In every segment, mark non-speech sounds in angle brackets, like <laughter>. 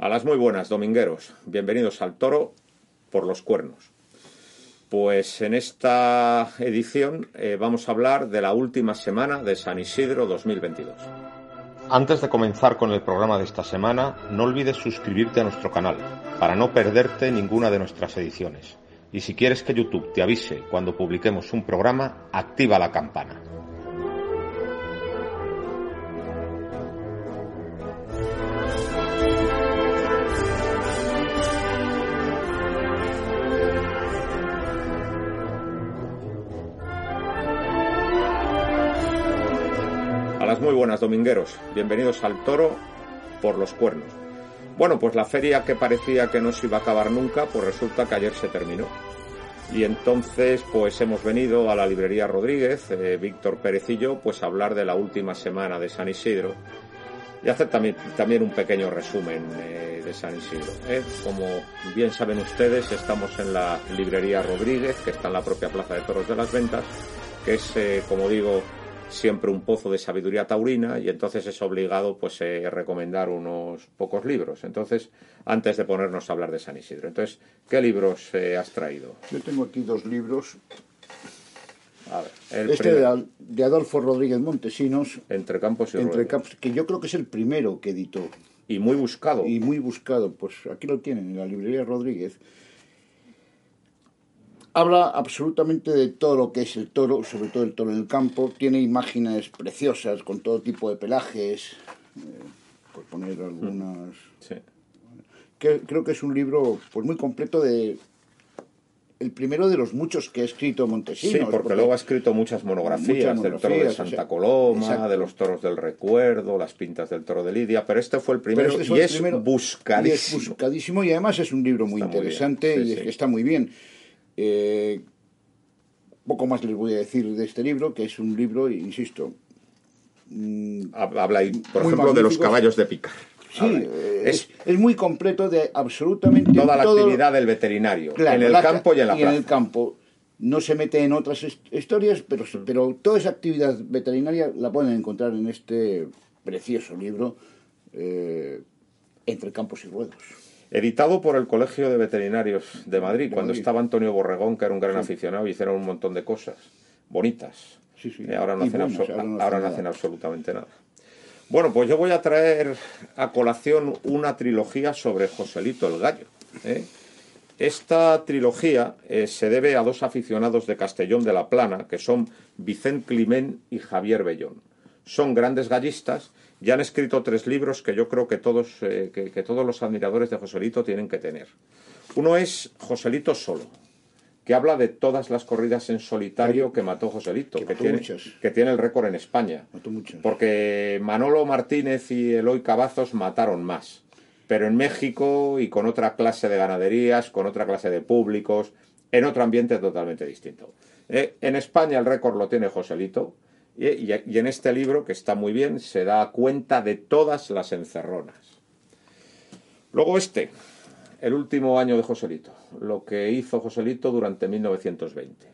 A las muy buenas, domingueros. Bienvenidos al toro por los cuernos. Pues en esta edición eh, vamos a hablar de la última semana de San Isidro 2022. Antes de comenzar con el programa de esta semana, no olvides suscribirte a nuestro canal para no perderte ninguna de nuestras ediciones. Y si quieres que YouTube te avise cuando publiquemos un programa, activa la campana. Buenas domingueros, bienvenidos al toro por los cuernos. Bueno, pues la feria que parecía que no se iba a acabar nunca, pues resulta que ayer se terminó. Y entonces, pues hemos venido a la librería Rodríguez, eh, Víctor Perecillo, pues a hablar de la última semana de San Isidro y hacer también, también un pequeño resumen eh, de San Isidro. ¿eh? Como bien saben ustedes, estamos en la librería Rodríguez, que está en la propia Plaza de Toros de las Ventas, que es, como digo, siempre un pozo de sabiduría taurina y entonces es obligado pues eh, recomendar unos pocos libros. Entonces, antes de ponernos a hablar de San Isidro, entonces, ¿qué libros eh, has traído? Yo tengo aquí dos libros. A ver, el Este primer- de, Adolfo Rodríguez Montesinos, Entre Campos y Entre. Campos, que yo creo que es el primero que editó Y muy buscado. y muy buscado. Pues aquí lo tienen, en la librería Rodríguez. Habla absolutamente de todo lo que es el toro, sobre todo el toro en el campo. Tiene imágenes preciosas con todo tipo de pelajes, eh, por poner algunas. Sí. que creo que es un libro pues muy completo de el primero de los muchos que ha escrito Montesinos. Sí, porque, luego ha escrito muchas monografías, Muchas del toro de Santa o sea, Coloma, exacto. de los toros del recuerdo, las pintas del toro de Lidia, pero este fue el primero este y fue el es primero, buscadísimo. y es buscadísimo y además es un libro muy Está muy interesante sí, y sí. está muy bien. Eh, poco más les voy a decir de este libro, que es un libro, insisto, mm, Habla por ejemplo, de los caballos de picar. sí, eh, es es, muy completo de absolutamente toda la todo- actividad del veterinario, Claro, en el la- campo y en la plaza. el campo. No se mete en otras hist- historias, pero, pero toda esa actividad veterinaria la pueden encontrar en este precioso libro, eh, Entre Campos y Ruedos. Editado por el Colegio de Veterinarios de Madrid, De cuando Madrid. estaba Antonio Borregón, que era un gran Sí. aficionado, y hicieron un montón de cosas bonitas. Sí, sí. Eh, ahora no, Y hacen, buenas, ahora no ahora hacen no nada. hacen absolutamente nada. Bueno, pues yo voy a traer a colación una trilogía sobre Joselito el Gallo. ¿eh? Esta trilogía eh, se debe a dos aficionados de Castellón de la Plana, que son Vicente Climent y Javier Bellón. Son grandes gallistas y han escrito tres libros que yo creo que todos, eh, que, que todos los admiradores de Joselito tienen que tener. Uno es Joselito solo, que habla de todas las corridas en solitario que mató Joselito, Que que, mató tiene, muchas. que tiene el récord en España. Mató. Porque Manolo Martínez y Eloy Cavazos mataron más. Pero en México y con otra clase de ganaderías, con otra clase de públicos, en otro ambiente totalmente distinto. Eh, en España el récord lo tiene Joselito. Y, en este libro, que está muy bien, se da cuenta de todas las encerronas. Luego este, el último año de Joselito, lo que hizo Joselito durante 1920.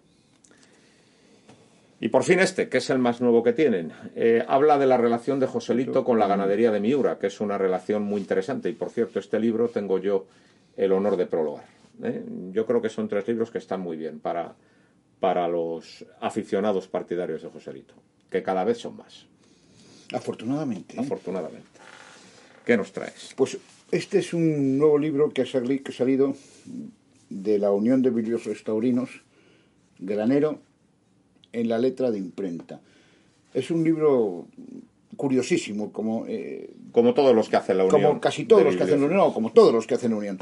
Y por fin este, que es el más nuevo que tienen, eh, habla de la relación de Joselito con la ganadería de Miura, que es una relación muy interesante. Y por cierto, este libro tengo yo el honor de prologar. ¿eh? Yo creo que son tres libros que están muy bien para, para los aficionados partidarios de Joselito, que cada vez son más, Afortunadamente. ¿eh? afortunadamente. ¿Qué nos traes? Pues este es un nuevo libro que ha, salido de la Unión de Bibliófilos Taurinos, Granero, en la letra de imprenta. Es un libro curiosísimo, como, eh, Como todos los que hacen la Unión. como casi todos los que hacen la. Unión, o como todos los que hacen la Unión.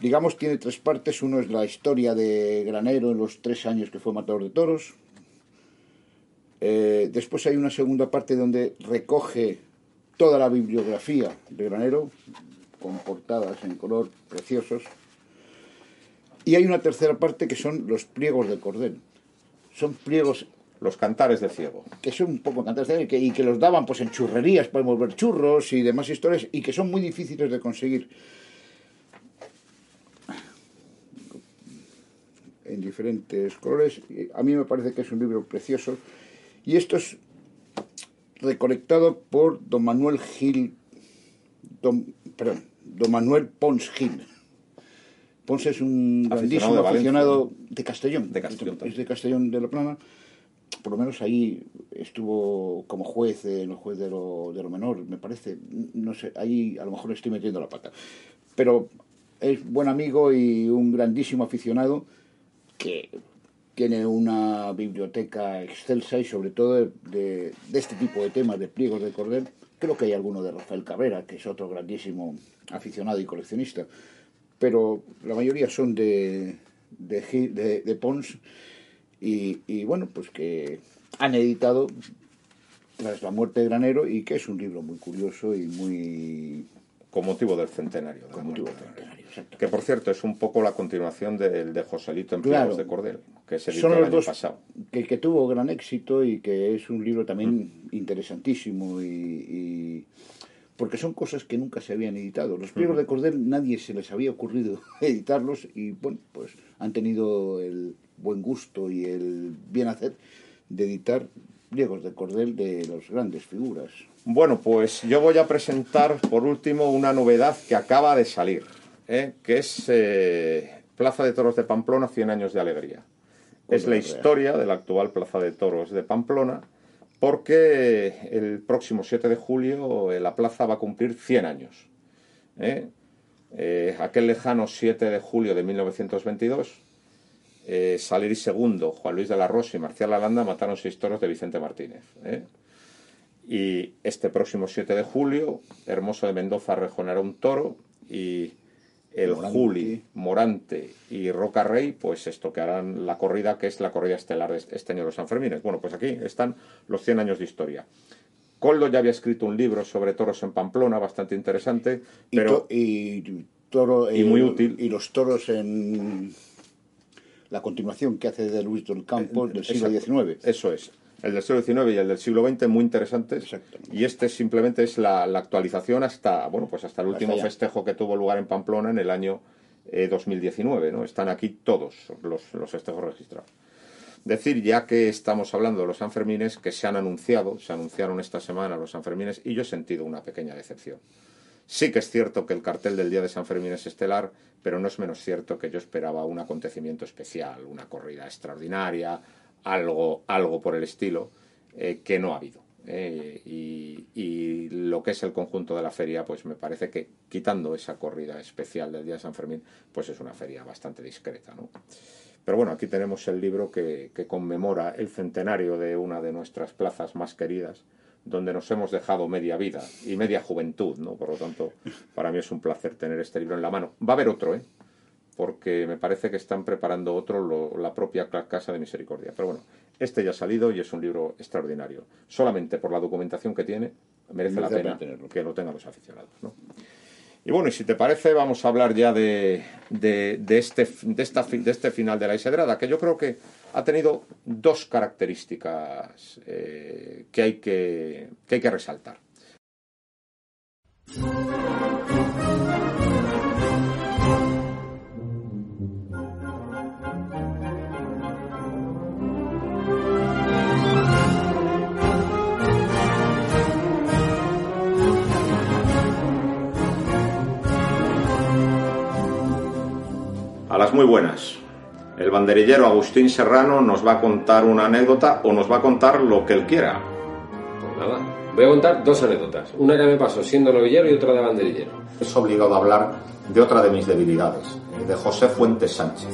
Digamos, tiene tres partes. Uno es la historia de Granero en los tres años que fue matador de toros. Eh, después hay una segunda parte donde recoge toda la bibliografía de Granero, con portadas en color preciosos. Y hay una tercera parte que son los pliegos de cordel. Son pliegos Los cantares de ciego. que son un poco cantares de- y que, y que los daban pues en churrerías para envolver churros y demás historias y que son muy difíciles de conseguir en diferentes colores. A mí me parece que es un libro precioso y esto es recolectado por don Manuel Gil, don, perdón, don Manuel Pons Gil. Pons es un Aficionado grandísimo de aficionado de Castellón. De Castellón Es de Castellón de la Plana por lo menos ahí estuvo como juez en los juez de lo, de lo menor, me parece. No sé, ahí a lo mejor estoy metiendo la pata. Pero es buen amigo y un grandísimo aficionado que tiene una biblioteca excelsa y sobre todo de, de- de este tipo de temas, de pliegos de cordel. Creo que hay alguno de Rafael Cabrera, que es otro grandísimo aficionado y coleccionista. Pero la mayoría son de, de, Pons y, y bueno, pues que han editado tras la muerte de Granero y que es un libro muy curioso y muy Con motivo del centenario. con motivo muerte de Granero. centenario, exacto. Que por cierto es un poco la continuación del de Joselito en Claro. Pliegos de Cordel, que se editó Son el los año dos pasado. que, que tuvo gran éxito y que es un libro también Mm. interesantísimo y, y- porque son cosas que nunca se habían editado. Los Mm. pliegos de Cordel nadie se les había ocurrido <laughs> editarlos y bueno, pues han tenido el buen gusto y el bien hacer de editar pliegos de Cordel de las grandes figuras. Bueno, pues yo voy a presentar por último una novedad que acaba de salir, ¿eh? que es eh, Plaza de Toros de Pamplona, 100 años de alegría. Es la historia de la actual Plaza de Toros de Pamplona, porque el próximo 7 de julio eh, la plaza va a cumplir 100 años. aquel lejano 7 de julio de 1922, eh, Saleri II, Juan Luis de la Rosa y Marcial Alanda mataron seis toros de Vicente Martínez. Y este próximo 7 de julio, Hermoso de Mendoza rejonará un toro y el Morante. Juli, Morante y Roca Rey, pues esto que harán la corrida, que es la corrida estelar de este año de los Sanfermines. Bueno, pues aquí están los 100 años de historia. Coldo ya había escrito un libro sobre toros en Pamplona, bastante interesante, Y, pero to- y toro, Y muy útil. Y los toros en la continuación que hace de Luis del Campo del siglo Eh, Exacto. XIX. Eso es. El del siglo XIX y el del siglo XX muy interesantes. Y este simplemente es la, la actualización hasta, bueno, pues hasta el último festejo que tuvo lugar en Pamplona en el año eh, 2019, ¿no? Están aquí todos los, los festejos registrados. Decir, ya que estamos hablando de los Sanfermines, que se han anunciado, se anunciaron esta semana los Sanfermines, y yo he sentido una pequeña decepción. Sí que es cierto que el cartel del día de San Fermín es estelar, pero no es menos cierto que yo esperaba un acontecimiento especial, una corrida extraordinaria, algo, algo por el estilo, eh, que no ha habido. Eh, y, lo que es el conjunto de la feria, pues me parece que quitando esa corrida especial del día de San Fermín, pues es una feria bastante discreta, ¿no? Pero bueno, aquí tenemos el libro que, que conmemora el centenario de una de nuestras plazas más queridas, donde nos hemos dejado media vida y media juventud, ¿no? Por lo tanto, para mí es un placer tener este libro en la mano. Va a haber otro, ¿eh? Porque me parece que están preparando otro lo- la propia Casa de Misericordia. Pero bueno, este ya ha salido y es un libro extraordinario. Solamente por la documentación que tiene, merece, Merece la pena pena tenerlo. que lo tengan los aficionados, ¿no? Y bueno, y si te parece, vamos a hablar ya de, de, de este, de, esta, de este final de la Isedrada, que yo creo que ha tenido dos características eh, que, hay que, que hay que resaltar. Las muy buenas. El banderillero Agustín Serrano nos va a contar una anécdota o nos va a contar lo que él quiera. Pues nada, voy a contar dos anécdotas. Una que me pasó siendo novillero y otra de banderillero. Es obligado a hablar de otra de mis debilidades, de José Fuentes Sánchez.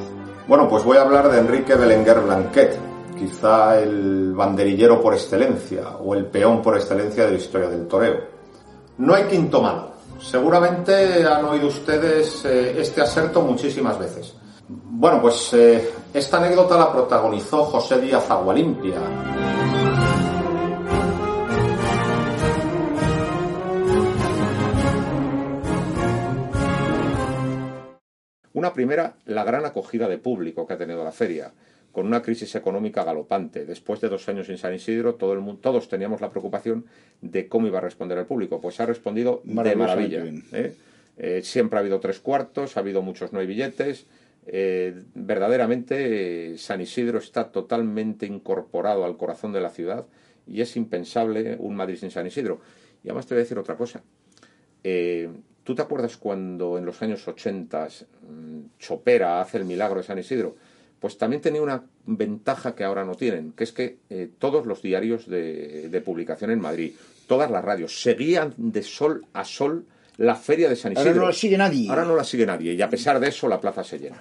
Bueno, pues voy a hablar de Enrique Belenguer Blanquet, quizá el banderillero por excelencia o el peón por excelencia de la historia del toreo. No hay quinto malo. Seguramente han oído ustedes eh, este aserto muchísimas veces. Bueno, pues eh, esta anécdota la protagonizó José Díaz Agualimpia, Una primera, la gran acogida de público que ha tenido la feria, con una crisis económica galopante. Después de dos años en San Isidro, todo el mundo, todos teníamos la preocupación de cómo iba a responder el público. Pues ha respondido de maravilla. ¿eh? Eh, siempre ha habido tres cuartos, ha habido muchos no hay billetes. Eh, verdaderamente San Isidro está totalmente incorporado al corazón de la ciudad y es impensable un Madrid sin San Isidro. Y además te voy a decir otra cosa. ¿Tú te acuerdas cuando en los años 80 mm, Chopera hace el milagro de San Isidro? Pues también tenía una ventaja que ahora no tienen, que es que eh, todos los diarios de, publicación en Madrid, todas las radios, seguían de sol a sol la feria de San Isidro. Ahora no la sigue nadie. Ahora no la sigue nadie y a pesar de eso la plaza se llena.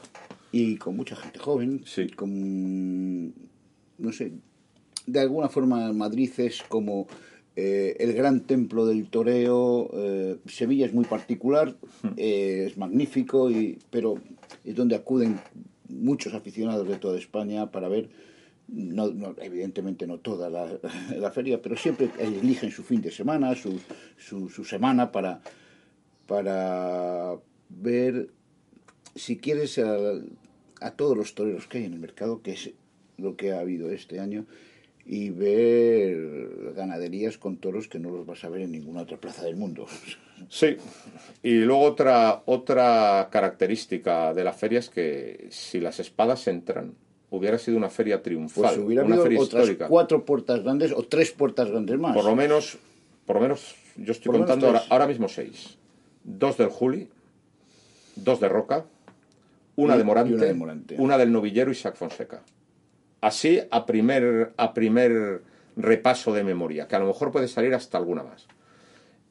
Y con mucha gente joven, sí. con, no sé, de alguna forma Madrid es como eh, el gran templo del toreo, eh, Sevilla es muy particular, eh, es magnífico, y, pero es donde acuden muchos aficionados de toda España para ver, no, evidentemente no toda <laughs> la, feria, pero siempre eligen su fin de semana, su, su, semana para, para ver, si quieres, a, a todos los toreros que hay en el mercado, que es lo que ha habido este año y ver ganaderías con toros que no los vas a ver en ninguna otra plaza del mundo. <laughs> Sí, y luego otra, otra característica de la feria es que si las espadas entran, hubiera sido una feria triunfal, pues hubiera una feria otras cuatro puertas grandes o tres puertas grandes más. Por lo menos, por lo menos yo estoy contando ahora, ahora, mismo seis. Dos del Juli, dos de Roca, una, de Morante, una, de Morante, una del Novillero y Sac Fonseca. Así a primer, a primer repaso de memoria, que a lo mejor puede salir hasta alguna más.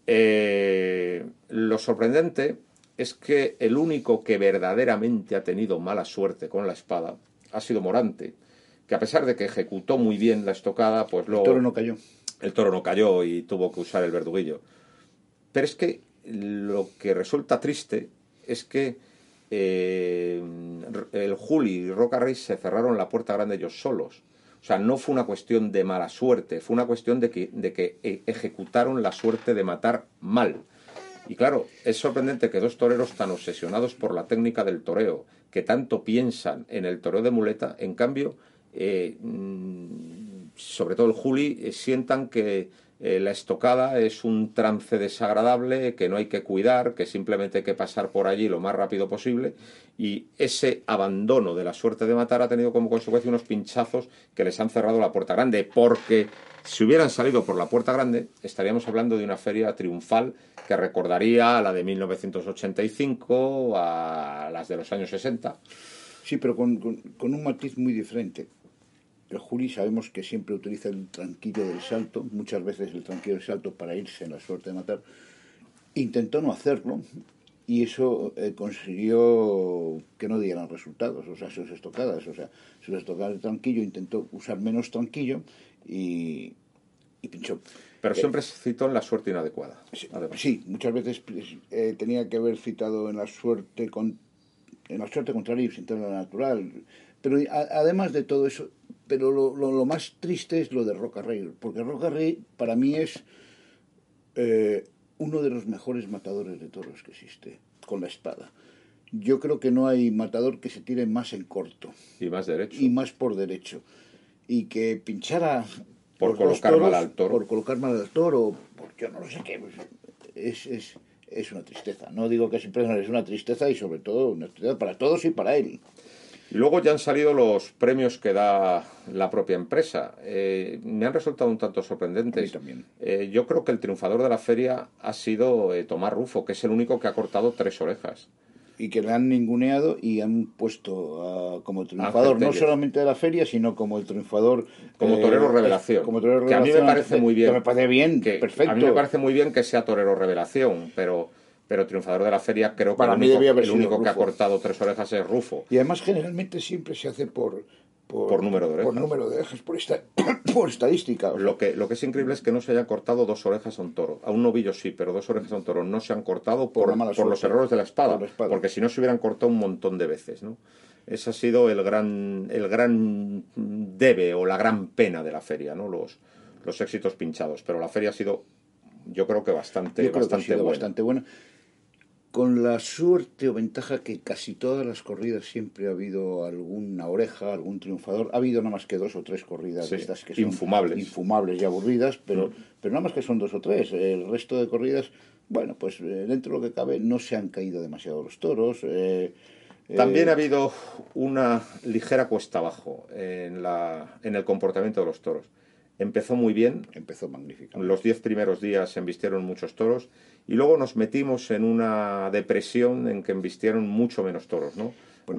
Eh, lo sorprendente es que el único que verdaderamente ha tenido mala suerte con la espada ha sido Morante, que a pesar de que ejecutó muy bien la estocada, pues luego... El toro no cayó. El toro no cayó y tuvo que usar el verduguillo. Pero es que lo que resulta triste es que eh, el Juli y Roca se cerraron la puerta grande ellos solos. O sea, no fue una cuestión de mala suerte, fue una cuestión de que, de que e, ejecutaron la suerte de matar mal. Y claro, es sorprendente que dos toreros tan obsesionados por la técnica del toreo, que tanto piensan en el toreo de muleta, en cambio, eh, mm, sobre todo el Juli, eh, sientan que eh, la estocada es un trance desagradable que no hay que cuidar, que simplemente hay que pasar por allí lo más rápido posible y ese abandono de la suerte de matar ha tenido como consecuencia unos pinchazos que les han cerrado la puerta grande, porque si hubieran salido por la puerta grande estaríamos hablando de una feria triunfal que recordaría a la de 1985, a las de los años 60. Sí, pero con, con un matiz muy diferente el Juli sabemos que siempre utiliza el tranquillo del salto, muchas veces el tranquillo del salto para irse en la suerte de matar. Intentó no hacerlo y eso eh, consiguió que no dieran resultados, o sea, sus estocadas. O sea, sus estocadas de tranquillo intentó usar menos tranquillo y, pinchó. Pero siempre se citó en la suerte inadecuada. Sí, muchas veces pues, eh, tenía que haber citado en la suerte con, en la suerte contraria y sin la natural. Pero además de todo eso, pero lo, lo, más triste es lo de Roca Rey, porque Roca Rey para mí es eh, uno de los mejores matadores de toros que existe, con la espada. Yo creo que no hay matador que se tire más en corto. Y más derecho. Y más por derecho. Y que pinchara... Por colocar mal al toro. Por colocar mal al toro, porque yo no lo sé qué. Pues, es, es, es una tristeza. No digo que siempre es una tristeza y sobre todo una tristeza para todos y para él. Y luego ya han salido los premios que da la propia empresa. Eh, me han resultado un tanto sorprendentes. también. Eh, yo creo que el triunfador de la feria ha sido eh, Tomás Rufo, que es el único que ha cortado tres orejas. Y que le han ninguneado y han puesto como triunfador, no solamente de la feria, sino como el triunfador. Como torero revelación. Como torero que a mí me parece muy bien. Que me parece bien, perfecto. A mí me parece muy bien que sea torero revelación, pero pero triunfador de la feria creo que el único, el único que ha cortado tres orejas es Rufo. Y además generalmente siempre se hace por, por, número de orejas. Por número de orejas, por, <coughs> por estadística. Lo, que, lo que es increíble es que no se haya cortado dos orejas a un toro. A un novillo sí, pero dos orejas a un toro no se han cortado por, por, los errores de la espada, Porque si no se hubieran cortado un montón de veces, ¿no? Ese ha sido el gran, el gran debe o la gran pena de la feria, ¿no? Los, los éxitos pinchados. Pero la feria ha sido, yo creo que bastante, bastante, bastante buena con la suerte o ventaja que casi todas las corridas siempre ha habido alguna oreja, algún triunfador. Ha habido nada más que dos o tres corridas Sí, de estas que son infumables. infumables y aburridas, pero, pero nada más que son dos o tres. El resto de corridas, bueno, pues eh, dentro de lo que cabe no se han caído demasiado los toros. eh, También eh, ha habido una ligera cuesta abajo en, la, en el comportamiento de los toros. Empezó muy bien, Empezó magnífico. los diez primeros días se embistieron muchos toros y luego nos metimos en una depresión en que embistieron mucho menos toros, ¿no?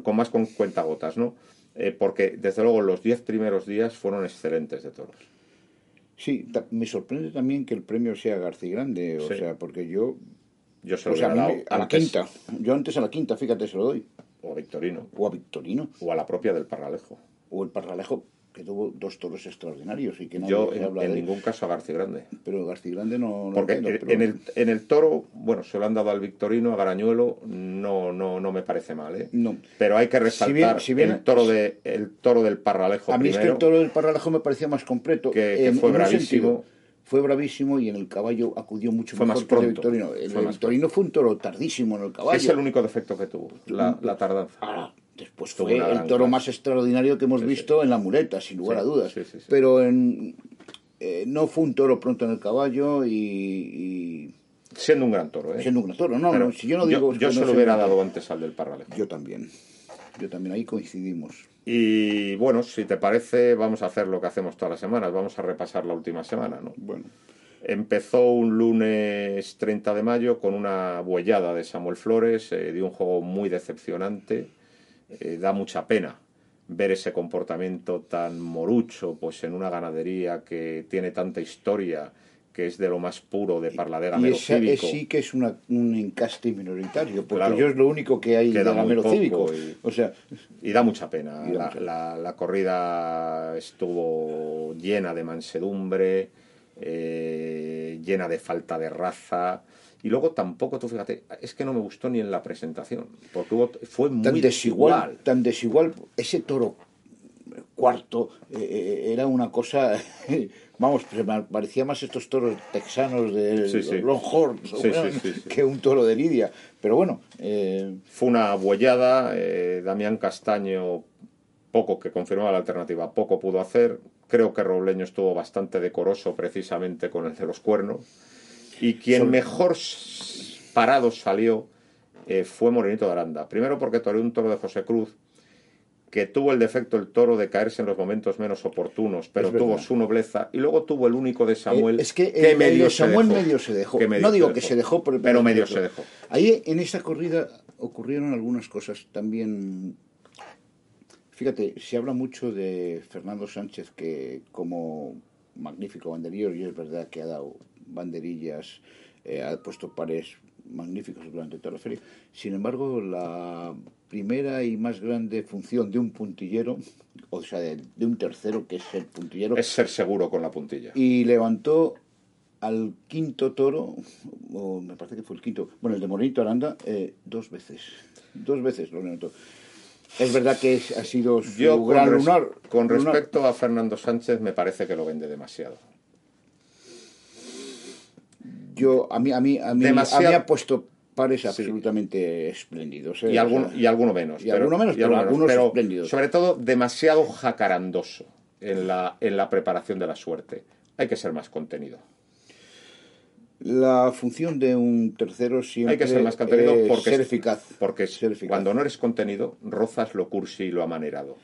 Con más con cuentagotas, ¿no? Eh, porque desde luego los diez primeros días fueron excelentes de toros. Sí, me sorprende también que el premio sea García Grande, o Sí. sea, porque yo... Yo se lo sea, a, mí a la quinta, yo antes a la quinta, fíjate, se lo doy. o a Victorino, O a Victorino, o a la propia del Parralejo. o el Parralejo, que tuvo dos toros extraordinarios y que nadie Yo se en, habla en de él. ningún caso a García Grande. Pero García Grande no, no Porque entiendo, en, pero- en el, en el toro, bueno, se lo han dado al Victorino, a Garañuelo, no, no, no me parece mal, ¿eh? No. Pero hay que Si resaltar bien- si bien- el, toro de, el toro del Parralejo A mí es que el toro del Parralejo me parecía más completo. Que- fue bravísimo. fue bravísimo y en el caballo acudió mucho Fue mejor más que el pronto. Victorino. El Fue Victorino fue un toro tardísimo en el caballo. Es el único defecto que tuvo, la, la tardanza. Ahora, después fue el toro más extraordinario que hemos Sí, visto en la muleta, sin lugar Sí, a dudas. Pero en, eh, no fue un toro pronto en el caballo y, Siendo un gran toro, ¿eh? siendo un gran toro. No, no, si yo no digo yo, no se lo hubiera dado antes al del Parralejo. Yo también. Yo también, ahí coincidimos. Y bueno, si te parece, vamos a hacer lo que hacemos todas las semanas. Vamos a repasar la última semana, ¿no? Bueno, Empezó un lunes 30 de mayo con una buellada de Samuel Flores, eh, de un juego muy decepcionante. Eh, da mucha pena ver ese comportamiento tan morucho pues en una ganadería que tiene tanta historia, que es de lo más puro de parladera y esa es, sí que es una, un encaste minoritario, porque Claro. yo es lo único que hay de gamero cívico. y- O sea, Y da mucha pena. Y da La, mucha la- la corrida estuvo llena de mansedumbre, eh, llena de falta de raza. Y luego tampoco, tú fíjate, es que no me gustó ni en la presentación, porque hubo, fue muy tan desigual, tan desigual, ese toro cuarto eh, eh, era una cosa, <laughs> vamos, parecía más estos toros texanos de Sí, sí. Longhorns que un toro de Lidia. Pero bueno, eh, Fue una buellada, eh, Damián Castaño, poco que confirmaba la alternativa, poco pudo hacer. Creo que Robleño estuvo bastante decoroso precisamente con el de los cuernos. Y quien Sobre- mejor parado salió eh, fue Morenito de Aranda. Primero porque toreó un toro de José Cruz, que tuvo el defecto el toro de caerse en los momentos menos oportunos, pero tuvo su nobleza. Y luego tuvo el único de Samuel, eh, es que, el- el medio Samuel dejó. medio se dejó. Medio no digo que se dejó, pero, pero medio se dejó. Ahí en esta corrida ocurrieron algunas cosas también. Fíjate, se habla mucho de Fernando Sánchez, que como magnífico banderillo, y es verdad que ha dado banderillas, eh, ha puesto pares magníficos durante toda la feria. Sin embargo, la primera y más grande función de un puntillero, o sea, de, de un tercero, que es el puntillero, Es ser seguro con la puntilla. y levantó al quinto toro, o me parece que fue el quinto, bueno, el de Morenito Aranda, eh, dos veces. Dos veces lo levantó. Es verdad que es- ha sido su Yo, con, gran res- lunar. con lunar. respecto a Fernando Sánchez, me parece que lo vende demasiado. Yo, a mí, a mí, a mí, Demasiado- a mí ha puesto pares absolutamente espléndidos. ¿eh? Y, O alguno, sea, y alguno menos. y alguno menos, pero algunos pero espléndidos. Sobre todo, demasiado jacarandoso en la, en la preparación de la suerte. Hay que ser más contenido. La función de un tercero siempre Hay que ser más contenido es porque, ser eficaz. porque Ser eficaz. cuando no eres contenido, rozas lo cursi y lo amanerado.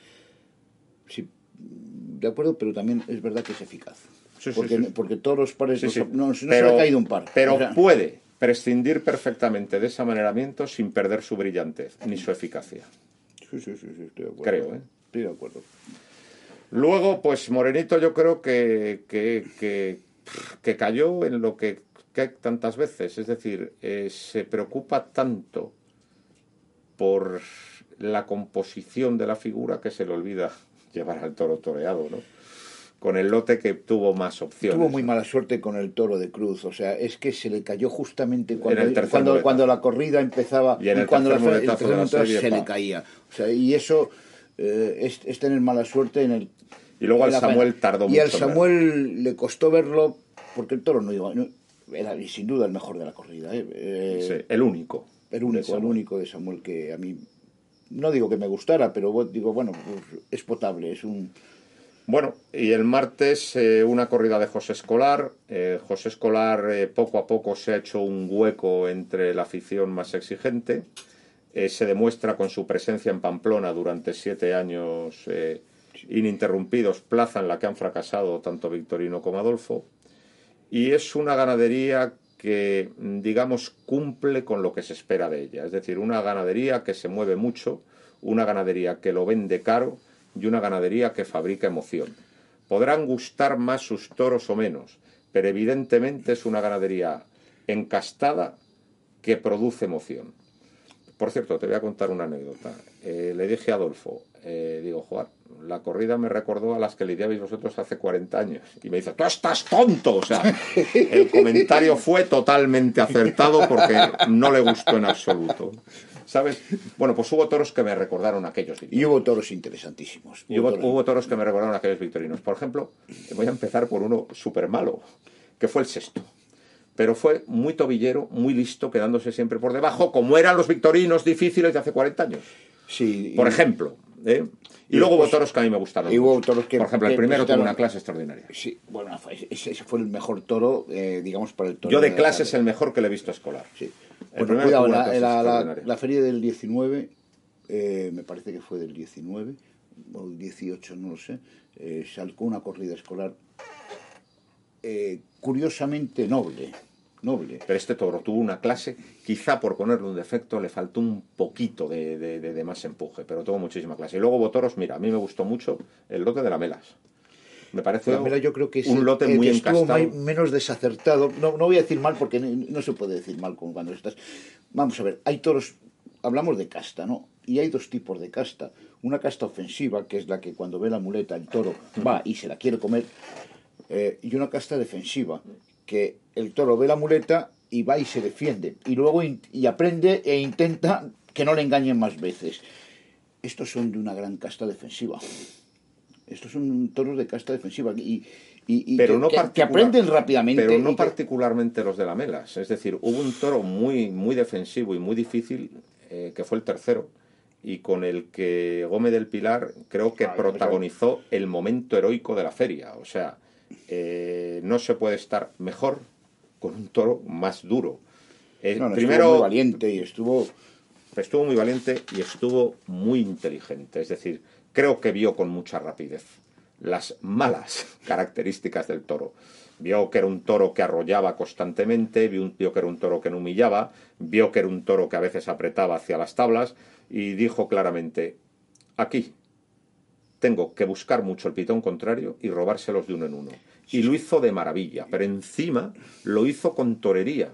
Sí, de acuerdo, pero también es verdad que es eficaz. Sí, porque, sí. porque todos los pares no, se- no, le ha caído un par. Pero O sea, puede prescindir perfectamente de ese amaneramiento sin perder su brillantez ni su eficacia. Sí, sí, sí, sí, estoy de acuerdo. Creo, ¿eh? Estoy de acuerdo. Luego, pues Morenito yo creo que, que, que, que cayó en lo que, que tantas veces, es decir, eh, se preocupa tanto por la composición de la figura que se le olvida llevar al toro toreado, ¿no? Con el lote que tuvo más opciones. Tuvo muy mala suerte con el toro de cruz, o sea, es que se le cayó justamente cuando, cuando, cuando la corrida empezaba Y en el cuando tercer la- el la serie, se pa. le caía. O sea, y eso eh, es, es tener mala suerte en el... Y luego al Samuel tardó Y mucho al en verlo. Samuel le costó verlo porque el toro no iba... no- era sin duda el mejor de la corrida. ¿eh? Eh, Sí, el único. El único, el único de Samuel que a mí, no digo que me gustara, pero digo, bueno, pues es potable, es un... Bueno, y el martes eh, una corrida de José Escolar. Eh, José Escolar eh, poco a poco se ha hecho un hueco entre la afición más exigente. se demuestra con su presencia en Pamplona durante siete años ininterrumpidos, plaza en la que han fracasado tanto Victorino como Adolfo. Y es una ganadería que, digamos, cumple con lo que se espera de ella. Es decir, una ganadería que se mueve mucho, una ganadería que lo vende caro y una ganadería que fabrica emoción. Podrán gustar más sus toros o menos, pero evidentemente es una ganadería encastada que produce emoción. Por cierto, te voy a contar una anécdota. Eh, le dije a Adolfo, eh, digo, Juan, la corrida me recordó a las que lidiabais vosotros hace 40 años. Y me dice, tú estás tonto. O sea, el comentario fue totalmente acertado porque no le gustó en absoluto. ¿Sabes? Bueno, pues hubo toros que me recordaron aquellos. Y hubo toros interesantísimos. y hubo, toros... que me recordaron aquellos victorinos. Por ejemplo, voy a empezar por uno súper malo, que fue el sexto. Pero fue muy tobillero, muy listo, quedándose siempre por debajo, como eran los victorinos difíciles de hace 40 años. Sí. Por ejemplo, ¿eh? Y, luego hubo toros que a mí me gustaron. Y hubo toros que, Por ejemplo, el primero tuvo una clase extraordinaria. Sí, bueno, ese, fue el mejor toro, eh, digamos, para el toro. Yo de, clase es el mejor que le he visto escolar. Sí. bueno, cuidado, la, feria del 19, eh, me parece que fue del 19, o el 18, no lo sé, eh, salcó una corrida escolar curiosamente noble noble. Pero este toro tuvo una clase, quizá por ponerle un defecto le faltó un poquito de, más empuje, pero tuvo muchísima clase. Y luego hubo toros, mira, a mí me gustó mucho el lote de la Melas. Me parece yo creo que un lote muy estuvo menos desacertado. No, no voy a decir mal porque no, se puede decir mal cuando estás. Vamos a ver, hay toros, hablamos de casta, ¿no? Y hay dos tipos de casta. Una casta ofensiva, que es la que cuando ve la muleta el toro va y se la quiere comer, eh, y una casta defensiva, que el toro ve la muleta y va y se defiende. Y luego y aprende e intenta que no le engañen más veces. Estos son de una gran casta defensiva. Estos son toros de casta defensiva. Y, pero no que, aprenden rápidamente. Pero no particularmente los de la Melas. Es decir, hubo un toro muy, muy defensivo y muy difícil, eh, que fue el tercero, y con el que Gómez del Pilar creo que protagonizó el momento heroico de la feria. O sea, eh, no se puede estar mejor con un toro más duro. Eh, primero, estuvo muy valiente y estuvo... Estuvo muy valiente y estuvo muy inteligente. Es decir, creo que vio con mucha rapidez las malas <laughs> características del toro. Vio que era un toro que arrollaba constantemente, vio, vio, que era un toro que no humillaba, vio que era un toro que a veces apretaba hacia las tablas y dijo claramente, aquí tengo que buscar mucho el pitón contrario y robárselos de uno en uno. Y lo hizo de maravilla, pero encima lo hizo con torería,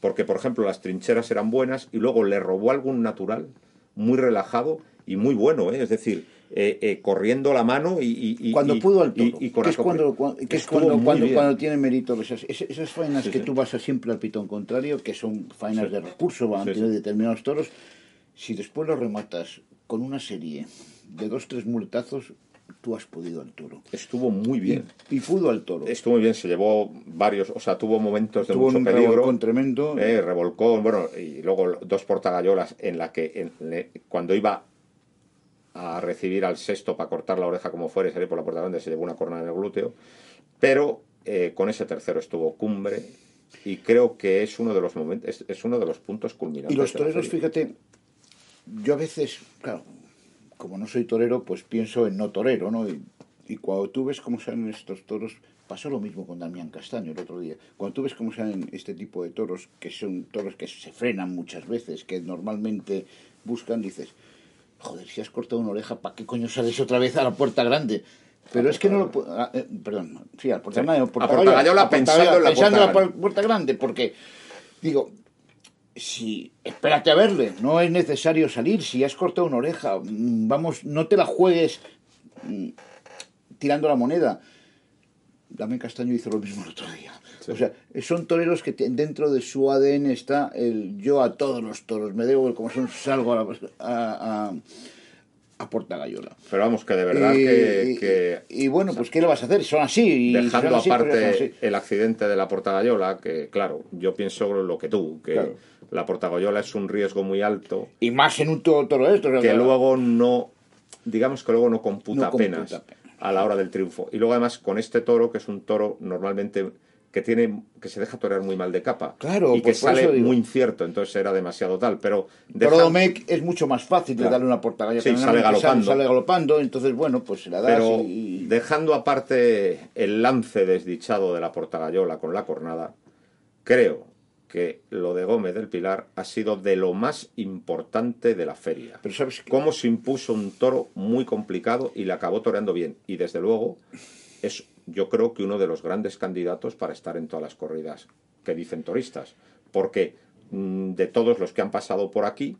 porque por ejemplo las trincheras eran buenas y luego le robó algún natural muy relajado y muy bueno, ¿eh? es decir, eh, eh, corriendo la mano y, cuando pudo al toro, y, que es cuando, que es cuando, cuando, tiene mérito esas, esas faenas que tú vas a siempre al pitón contrario que son faenas de recurso van a tener determinados toros si después lo rematas con una serie de dos, tres muletazos, tú has podido al toro. Estuvo muy bien. Y, pudo al toro. Estuvo muy bien, se llevó varios, o sea, tuvo momentos de tuvo mucho un peligro. Revolcón tremendo. Eh, revolcón, bueno, y luego dos portagallolas en la que cuando iba a recibir al sexto para cortar la oreja como fuera y salir por la puerta grande, se llevó una corona en el glúteo. Pero eh, con ese tercero estuvo cumbre y creo que es uno de los momentos, es, uno de los puntos culminantes. Y los toreros, fíjate, yo a veces, claro, como no soy torero, pues pienso en no torero, ¿no? Y, cuando tú ves cómo salen estos toros, pasó lo mismo con Damián Castaño el otro día. Cuando tú ves cómo salen este tipo de toros, que son toros que se frenan muchas veces, que normalmente buscan, dices, joder, si has cortado una oreja, ¿para qué coño sales otra vez a la puerta grande? Pero es que no lo puedo. Ah, eh, perdón, sí, a la puerta grande. pensando, en la puerta grande, porque, digo, si espérate a verle, no es necesario salir, si has cortado una oreja, mm, vamos, no te la juegues mm, tirando la moneda. Dame Castaño hizo lo mismo el otro día. O sea, son toreros que dentro de su ADN está el yo a todos los toros, me debo como son, salgo a, a Portagayola. Pero vamos, que de verdad y, que, y- que y bueno, pues ¿qué le vas a hacer? Son así. Y dejando son así, porque son aparte así. el accidente de la Portagayola, que claro, yo pienso lo que tú, que Claro. la Portagayola es un riesgo muy alto, Y más en un toro, toro esto. que claro. luego no, digamos que luego no computa No computa apenas apenas. a la hora del triunfo. Y luego además con este toro, que es un toro normalmente que tiene que se deja torear muy mal de capa Claro, y que pues sale muy incierto, entonces era demasiado tal, pero deja- Domecq es mucho más fácil de darle una portagalla. Sí, sale galopando. Sale, galopando, entonces, bueno, pues se la das Pero y... dejando aparte el lance desdichado de la Portagayola con la cornada, creo que lo de Gómez del Pilar ha sido de lo más importante de la feria. Pero sabes que- Cómo se impuso un toro muy complicado y le acabó toreando bien. Y desde luego es yo creo que uno de los grandes candidatos para estar en todas las corridas que dicen toristas. Porque mm, de todos los que han pasado por aquí,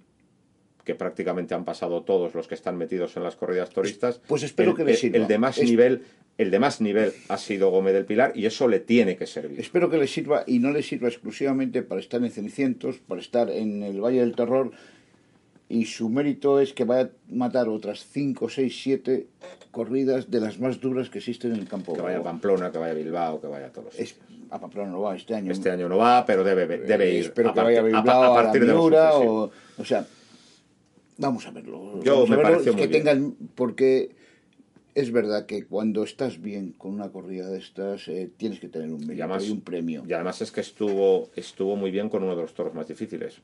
que prácticamente han pasado todos los que están metidos en las corridas turistas, Pues espero el, que le el- sirva. el de más Es- nivel, el de más nivel ha sido Gómez del Pilar y eso le tiene que servir. Espero que le sirva y no le sirva exclusivamente para estar en Cenicientos, para estar en el Valle del Terror. Y su mérito es que vaya a matar otras 5, 6, 7 corridas de las más duras que existen en el campo. Que vaya a. Pamplona, que vaya a Bilbao, que vaya a todos. los a Pamplona no va este año. Este año no va, pero debe, debe Eh, ir. Espero a que vaya a a- Bilbao, a a, partir la de los Miura, sí. o, o sea, vamos a verlo. Yo a me verlo, es muy bien. porque es verdad que cuando estás bien con una corrida de estas, eh, tienes que tener un Y mérito además, y un premio. y además es que estuvo, estuvo muy bien con uno de los toros más difíciles.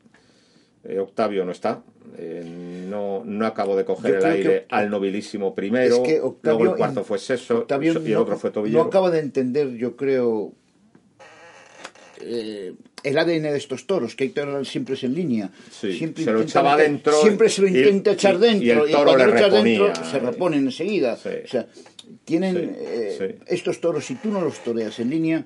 Eh, Octavio no está, eh, no, no acabó de coger el aire que- al nobilísimo primero, Es que Octavio luego el cuarto fue Seso Octavio y el no- otro fue Tobillero. No acaba de entender, yo creo, eh, el ADN de estos toros, que hay toros siempre es en línea. Sí, siempre se lo echaba dentro Siempre se lo y- intenta y- echar y dentro. el toro cuando le echas dentro, reponía. se reponen enseguida. Sí. O sea, tienen Sí, eh, estos toros, si tú no los toreas en línea,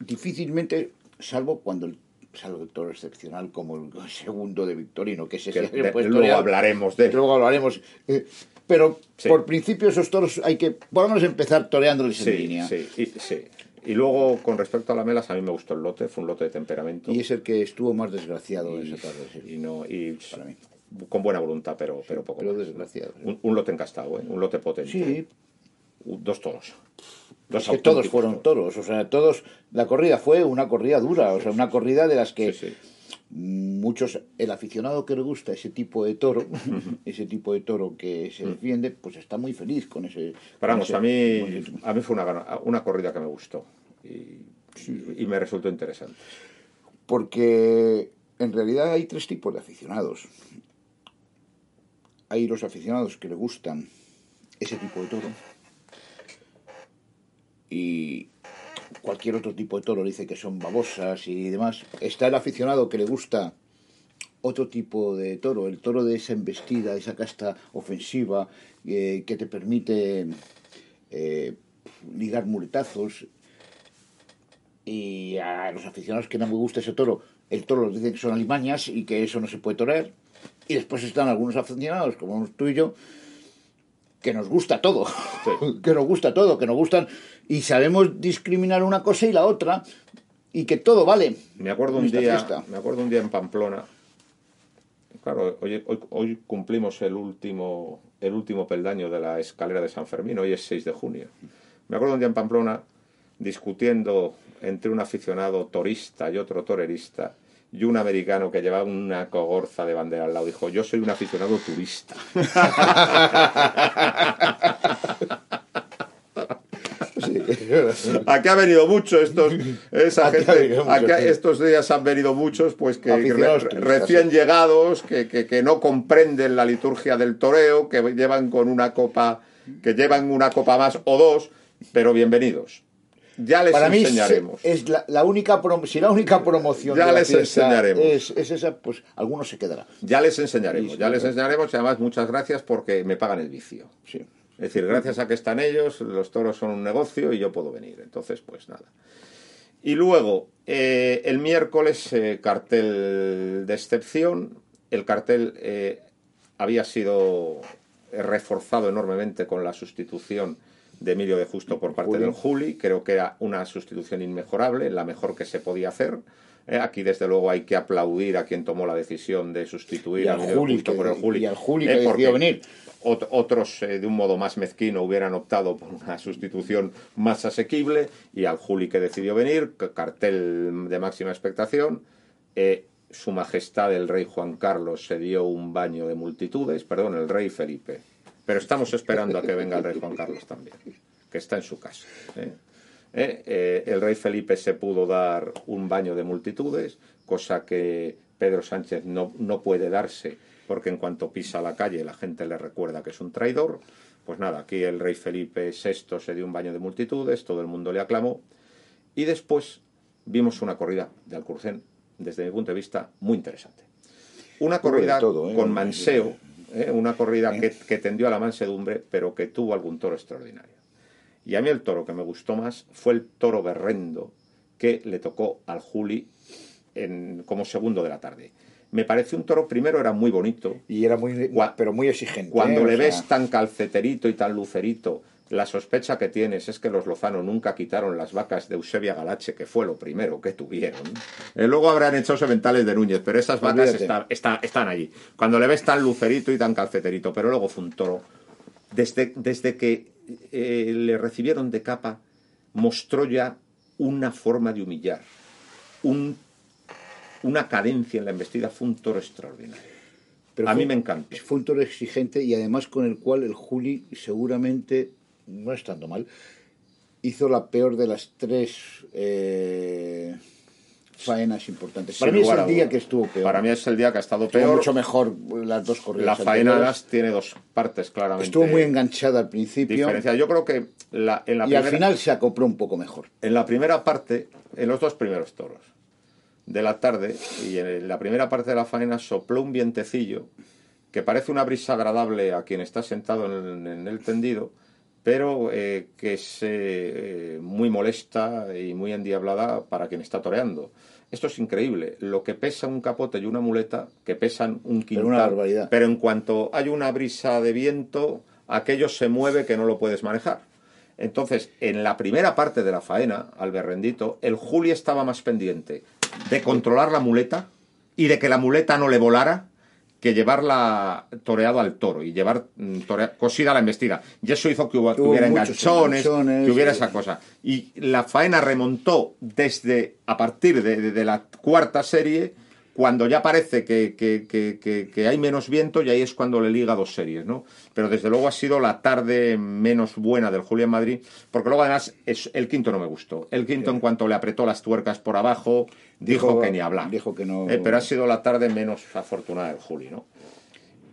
difícilmente, salvo cuando el salvo el toro excepcional como el <laughs> segundo de Victorino, que ese Que sí de- luego hablaremos de. Luego hablaremos. Eh, pero Sí. por principio esos toros hay que, lo menos empezar toreándoles en Sí, línea. sí, y, sí. Y luego, con respecto a la Melas, a mí me gustó el lote, fue un lote de temperamento. Y es el que estuvo más desgraciado y, esa tarde. sí. y no, y Para mí. con buena voluntad, pero, pero poco pero más. desgraciado. Un, un lote encastado, ¿eh? un lote potente. Sí, Dos toros. Que todos fueron toros. O sea, todos. La corrida fue una corrida dura. O sea, una corrida de las que Sí, sí. muchos. El aficionado que le gusta ese tipo de toro, <laughs> ese tipo de toro que se defiende, pues está muy feliz con ese. Pero vamos, ese- a mí, a mí fue una, una corrida que me gustó y, y me resultó interesante. Porque en realidad hay tres tipos de aficionados. Hay los aficionados que le gustan ese tipo de toro. Y cualquier otro tipo de toro dice que son babosas y demás. Está el aficionado que le gusta otro tipo de toro, el toro de esa embestida, esa casta ofensiva eh, que te permite eh, ligar muletazos. Y a los aficionados que no me gusta ese toro, el toro les dicen que son alimañas y que eso no se puede torear. Y después están algunos aficionados, como tú y yo, que nos gusta todo, Sí. <laughs> que nos gusta todo, que nos gustan y sabemos discriminar una cosa y la otra y que todo vale. Me acuerdo un día, fiesta. me acuerdo un día en Pamplona. Claro, hoy, hoy, hoy cumplimos el último, el último peldaño de la escalera de San Fermín, hoy es 6 de junio. Me acuerdo un día en Pamplona discutiendo entre un aficionado torista y otro torerista y un americano que llevaba una cogorza de bandera al lado dijo, yo soy un aficionado turista. <laughs> Aquí ha venido mucho estos, esa Aquí gente, mucho, aquí sí. estos días han venido muchos, pues que re- recién sí. llegados, que, que, que no comprenden la liturgia del toreo, que llevan con una copa, que llevan una copa más o dos, pero bienvenidos. Ya les Para mí enseñaremos. se- es la, la única si la única promoción Ya de la les fiesta enseñaremos. Es, es esa, pues algunos se quedará. Ya les enseñaremos, Sí, ya sí, les enseñaremos y además muchas gracias porque me pagan el vicio. Sí. Es decir, gracias a que están ellos, los toros son un negocio y yo puedo venir. Entonces, pues nada. Y luego, eh, el miércoles, eh, cartel de excepción. El cartel eh, había sido reforzado enormemente con la sustitución de Emilio de Justo por parte Juli. del Juli. Creo que era una sustitución inmejorable, la mejor que se podía hacer. Eh, aquí, desde luego, hay que aplaudir a quien tomó la decisión de sustituir al Emilio Juli, Justo que- por el Juli. y al Juli Eh, que porque decidió venir. ot- otros, eh, de un modo más mezquino, hubieran optado por una sustitución más asequible y al Juli que decidió venir, cartel de máxima expectación. su Majestad el Rey Juan Carlos se dio un baño de multitudes, perdón, el Rey Felipe. Pero estamos esperando a que venga el Rey Juan Carlos también, que está en su casa. ¿eh? ¿Eh? Eh, el Rey Felipe se pudo dar un baño de multitudes, cosa que Pedro Sánchez no, no puede darse, porque en cuanto pisa la calle la gente le recuerda que es un traidor. Pues nada, aquí el Rey Felipe VI se dio un baño de multitudes, todo el mundo le aclamó. Y después vimos una corrida de Alcurcén, desde mi punto de vista, muy interesante. Una corrida todo, ¿eh? con manseo, ¿eh? una corrida que, que tendió a la mansedumbre, pero que tuvo algún toro extraordinario. Y a mí el toro que me gustó más fue el toro berrendo que le tocó al Juli en, como segundo de la tarde. Me pareció un toro, primero era muy bonito, Y era muy, pero muy exigente. cuando ¿eh? Le sea, ves tan calceterito y tan lucerito, la sospecha que tienes es que los Lozano nunca quitaron las vacas de Eusebia Galache, que fue lo primero que tuvieron. Eh, luego habrán hecho sementales de Núñez, pero esas vacas Olvídate. está- está- están allí. Cuando le ves tan lucerito y tan calceterito, pero luego fue un toro. Desde, desde que eh, le recibieron de capa, mostró ya una forma de humillar, un- una cadencia en la embestida, fue un toro extraordinario. pero a fue- mí me encanta. Fue un toro exigente y además con el cual el Juli seguramente, no estando mal, hizo la peor de las tres eh, faenas importantes. Para Sin mí es el día que estuvo peor. Para mí es el día que ha estado Estuvo peor. mucho mejor las dos corridas. La faena tiene dos partes claramente. Estuvo muy enganchada al principio. Yo creo que la, en, la y primera, al final se acopló un poco mejor. en la primera parte, en los dos primeros toros de la tarde y en la primera parte de la faena sopló un vientecillo que parece una brisa agradable a quien está sentado en el, en el tendido, pero eh, que es eh, muy molesta y muy endiablada para quien está toreando. Esto es increíble. Lo que pesa un capote y una muleta, que pesan un Pero quintal, una barbaridad. pero en cuanto hay una brisa de viento, aquello se mueve que no lo puedes manejar. Entonces, en la primera parte de la faena, al berrendito, el Juli estaba más pendiente de controlar la muleta y de que la muleta no le volara que llevarla toreado al toro y llevar mm, torea- cosida la embestida. Y eso hizo que, hubo- que Hubo hubiera enganchones, enganchones, que hubiera esa cosa. Y la faena remontó desde a partir de, de- de la cuarta serie, cuando ya parece que, que- que- hay menos viento, y ahí es cuando le liga dos series, ¿no? Pero desde luego ha sido la tarde menos buena del Julián Madrid, porque luego además es- el quinto no me gustó. El quinto, en cuanto le apretó las tuercas por abajo, dijo, Dijo- que ni hablar. dijo que no- Eh, pero ha sido la tarde menos afortunada del Juli, ¿no?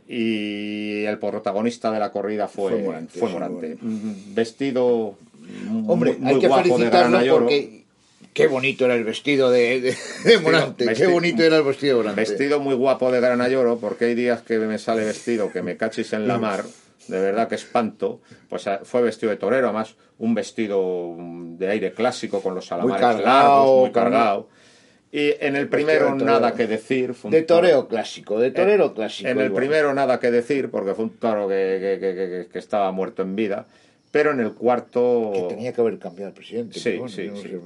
Y el protagonista de la corrida fue, Fue Morante, fue Vestido Hombre, muy, hay muy que felicitarlo porque qué bonito era el vestido de, de, de Morante, qué bonito era el vestido de Morante. Vestido muy guapo de grana y oro, porque hay días que me sale vestido que me cachis en la mar, de verdad que espanto. Pues fue vestido de torero, además un vestido mm, de aire clásico con los alamares cargado, largos, muy con- cargado. Y en el primero nada que decir. fue De toreo clásico, de torero Eh, clásico. En el igual. primero nada que decir, porque fue un toro que, que- que- que- que estaba muerto en vida. Pero en el cuarto. Que tenía que haber cambiado el presidente. Sí, bueno, sí, no sí. sé.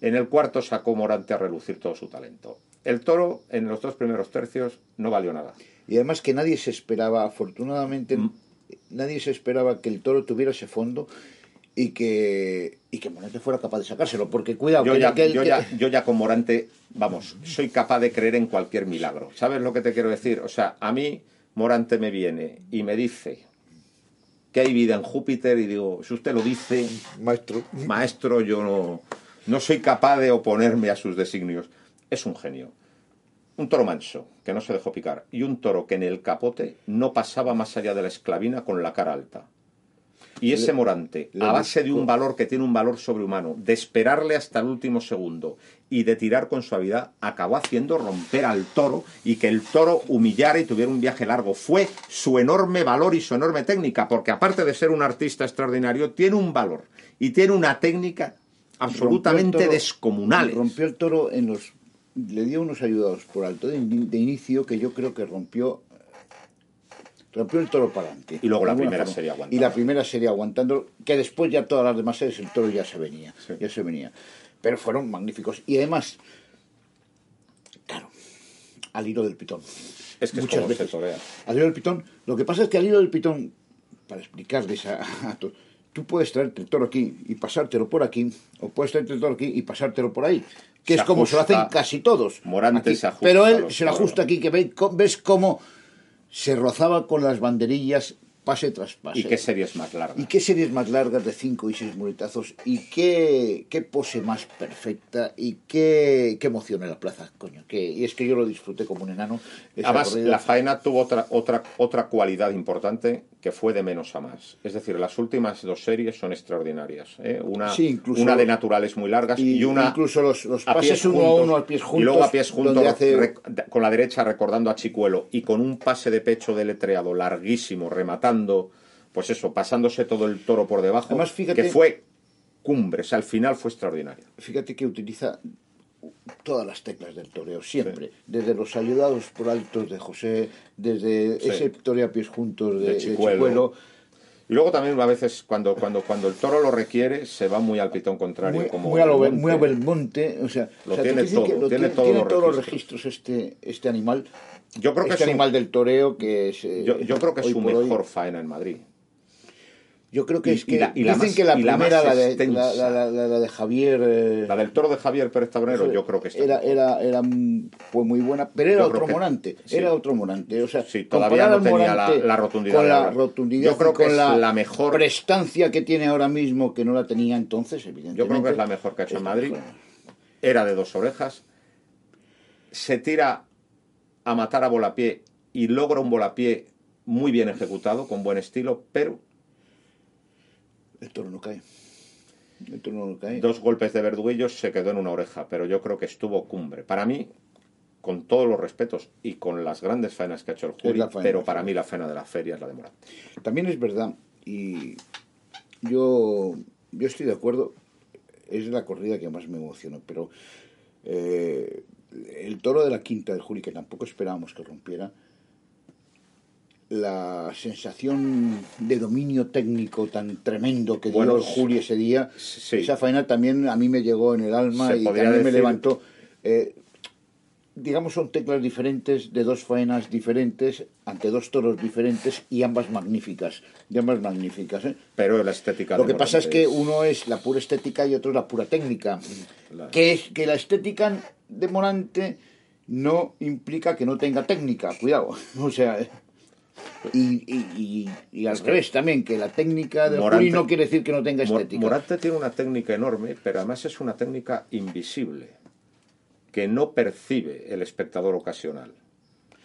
En el cuarto sacó Morante a relucir todo su talento. El toro, en los dos primeros tercios, no valió nada. Y además que nadie se esperaba, afortunadamente, Mm. nadie se esperaba que el toro tuviera ese fondo y que, y que Morante fuera capaz de sacárselo. Porque cuidado, Yo que- ya, que- yo, que- ya, yo ya con Morante, vamos, soy capaz de creer en cualquier milagro. ¿Sabes lo que te quiero decir? O sea, a mí Morante me viene y me dice que hay vida en Júpiter y digo, si usted lo dice, Maestro. maestro, yo no, no soy capaz de oponerme a sus designios. Es un genio. Un toro manso, que no se dejó picar, y un toro que en el capote no pasaba más allá de la esclavina con la cara alta. Y ese Morante, a base de un valor que tiene un valor sobrehumano, de esperarle hasta el último segundo y de tirar con suavidad, acabó haciendo romper al toro y que el toro humillara y tuviera un viaje largo. Fue su enorme valor y su enorme técnica, porque aparte de ser un artista extraordinario, tiene un valor y tiene una técnica absolutamente Rompió el toro- descomunales. Rompió el toro en los. Le dio unos ayudados por alto de, in- de inicio que yo creo que rompió. Rompió el toro para adelante. Y luego la primera forma. serie aguantando. Y la primera serie aguantando, que después ya todas las demás series el toro ya se venía. Sí. Ya se venía. Pero fueron magníficos. Y además, al hilo del pitón. Es que es Muchas como se veces. torea. Al hilo del pitón. Lo que pasa es que al hilo del pitón, para explicarles a, a todos, tú puedes traerte el toro aquí y pasártelo por aquí, o puedes traerte el toro aquí y pasártelo por ahí. Que Se es como se lo hacen casi todos. Morante se ajusta Pero él se lo ajusta aquí, que ves cómo se rozaba con las banderillas pase tras pase. ¿Y qué series más largas? ¿Y qué series más largas de 5 y 6 muletazos? ¿Y qué, qué pose más perfecta? ¿Y qué, qué emoción en la plaza, coño? Que, y es que yo lo disfruté como un enano. Además, corrida. la faena tuvo otra, otra, otra cualidad importante que fue de menos a más. Es decir, las últimas dos series son extraordinarias. ¿eh? Una, Sí, incluso- una de naturales muy largas y, y una. incluso los- los a pases uno a juntos, uno, a pies Y luego a juntos, pies juntos, hace- con la derecha recordando a Chicuelo y con un pase de pecho deletreado larguísimo, pues eso, pasándose todo el toro por debajo, Además, fíjate- que fue cumbre. O sea, al final fue extraordinario. Fíjate que utiliza todas las teclas del toreo, siempre. Desde los ayudados por altos de José, desde Sí. ese toreo a pies juntos de, De de Chicuelo. Y luego también a veces cuando, cuando, cuando el toro lo requiere, se va muy al pitón contrario. Muy, como muy a lo Be- Belmonte. muy a Belmonte, o sea, Lo o sea, te tiene todo, que tiene todos tiene los todos los registros. registros este, este animal. Yo creo que este es un- animal del toreo que es. eh, Yo, yo creo que es su por hoy- mejor faena en Madrid. Yo creo que y- es y que la- y la dicen más- que la y primera, la, de, la, la- la- de Javier. eh, La del toro de Javier Pérez Tabernero, yo creo que está era, mejor. era, era fue muy buena, pero era otro que- Morante, sí. era otro Morante, o sea, Sí, todavía no tenía la- rotundidad con la rotundidad Yo creo y que con es la, mejor- prestancia que tiene ahora mismo que no la tenía entonces, evidentemente. Yo creo que es la mejor que ha hecho en Madrid. mejor. Era de dos orejas. Se tira a matar a volapié y logra un volapié muy bien ejecutado, con buen estilo, pero El toro no cae. El toro no cae. dos golpes de verduguillos se quedó en una oreja, pero yo creo que estuvo cumbre. Para mí, con todos los respetos y con las grandes faenas que ha hecho el jury, faena, pero para mí la faena de la feria es la de Morante. También es verdad, y yo, yo estoy de acuerdo, es la corrida que más me emocionó, pero eh, el toro de la quinta del Juli, que tampoco esperábamos que rompiera, la sensación de dominio técnico tan tremendo que Bueno, dio el Juli ese día, sí. esa faena también a mí me llegó en el alma Se y también me decir- levantó. eh, digamos, son teclas diferentes de dos faenas diferentes ante dos toros diferentes y ambas magníficas. Y ambas magníficas. ¿eh? Pero la estética Lo que pasa es que uno es la pura estética y otro es la pura técnica. Claro. Que es que la estética de Morante no implica que no tenga técnica, cuidado. <laughs> O sea, y, y, y- y al revés también, que la técnica de Morante- no quiere decir que no tenga estética. Morante tiene una técnica enorme, pero además es una técnica invisible, que no percibe el espectador ocasional.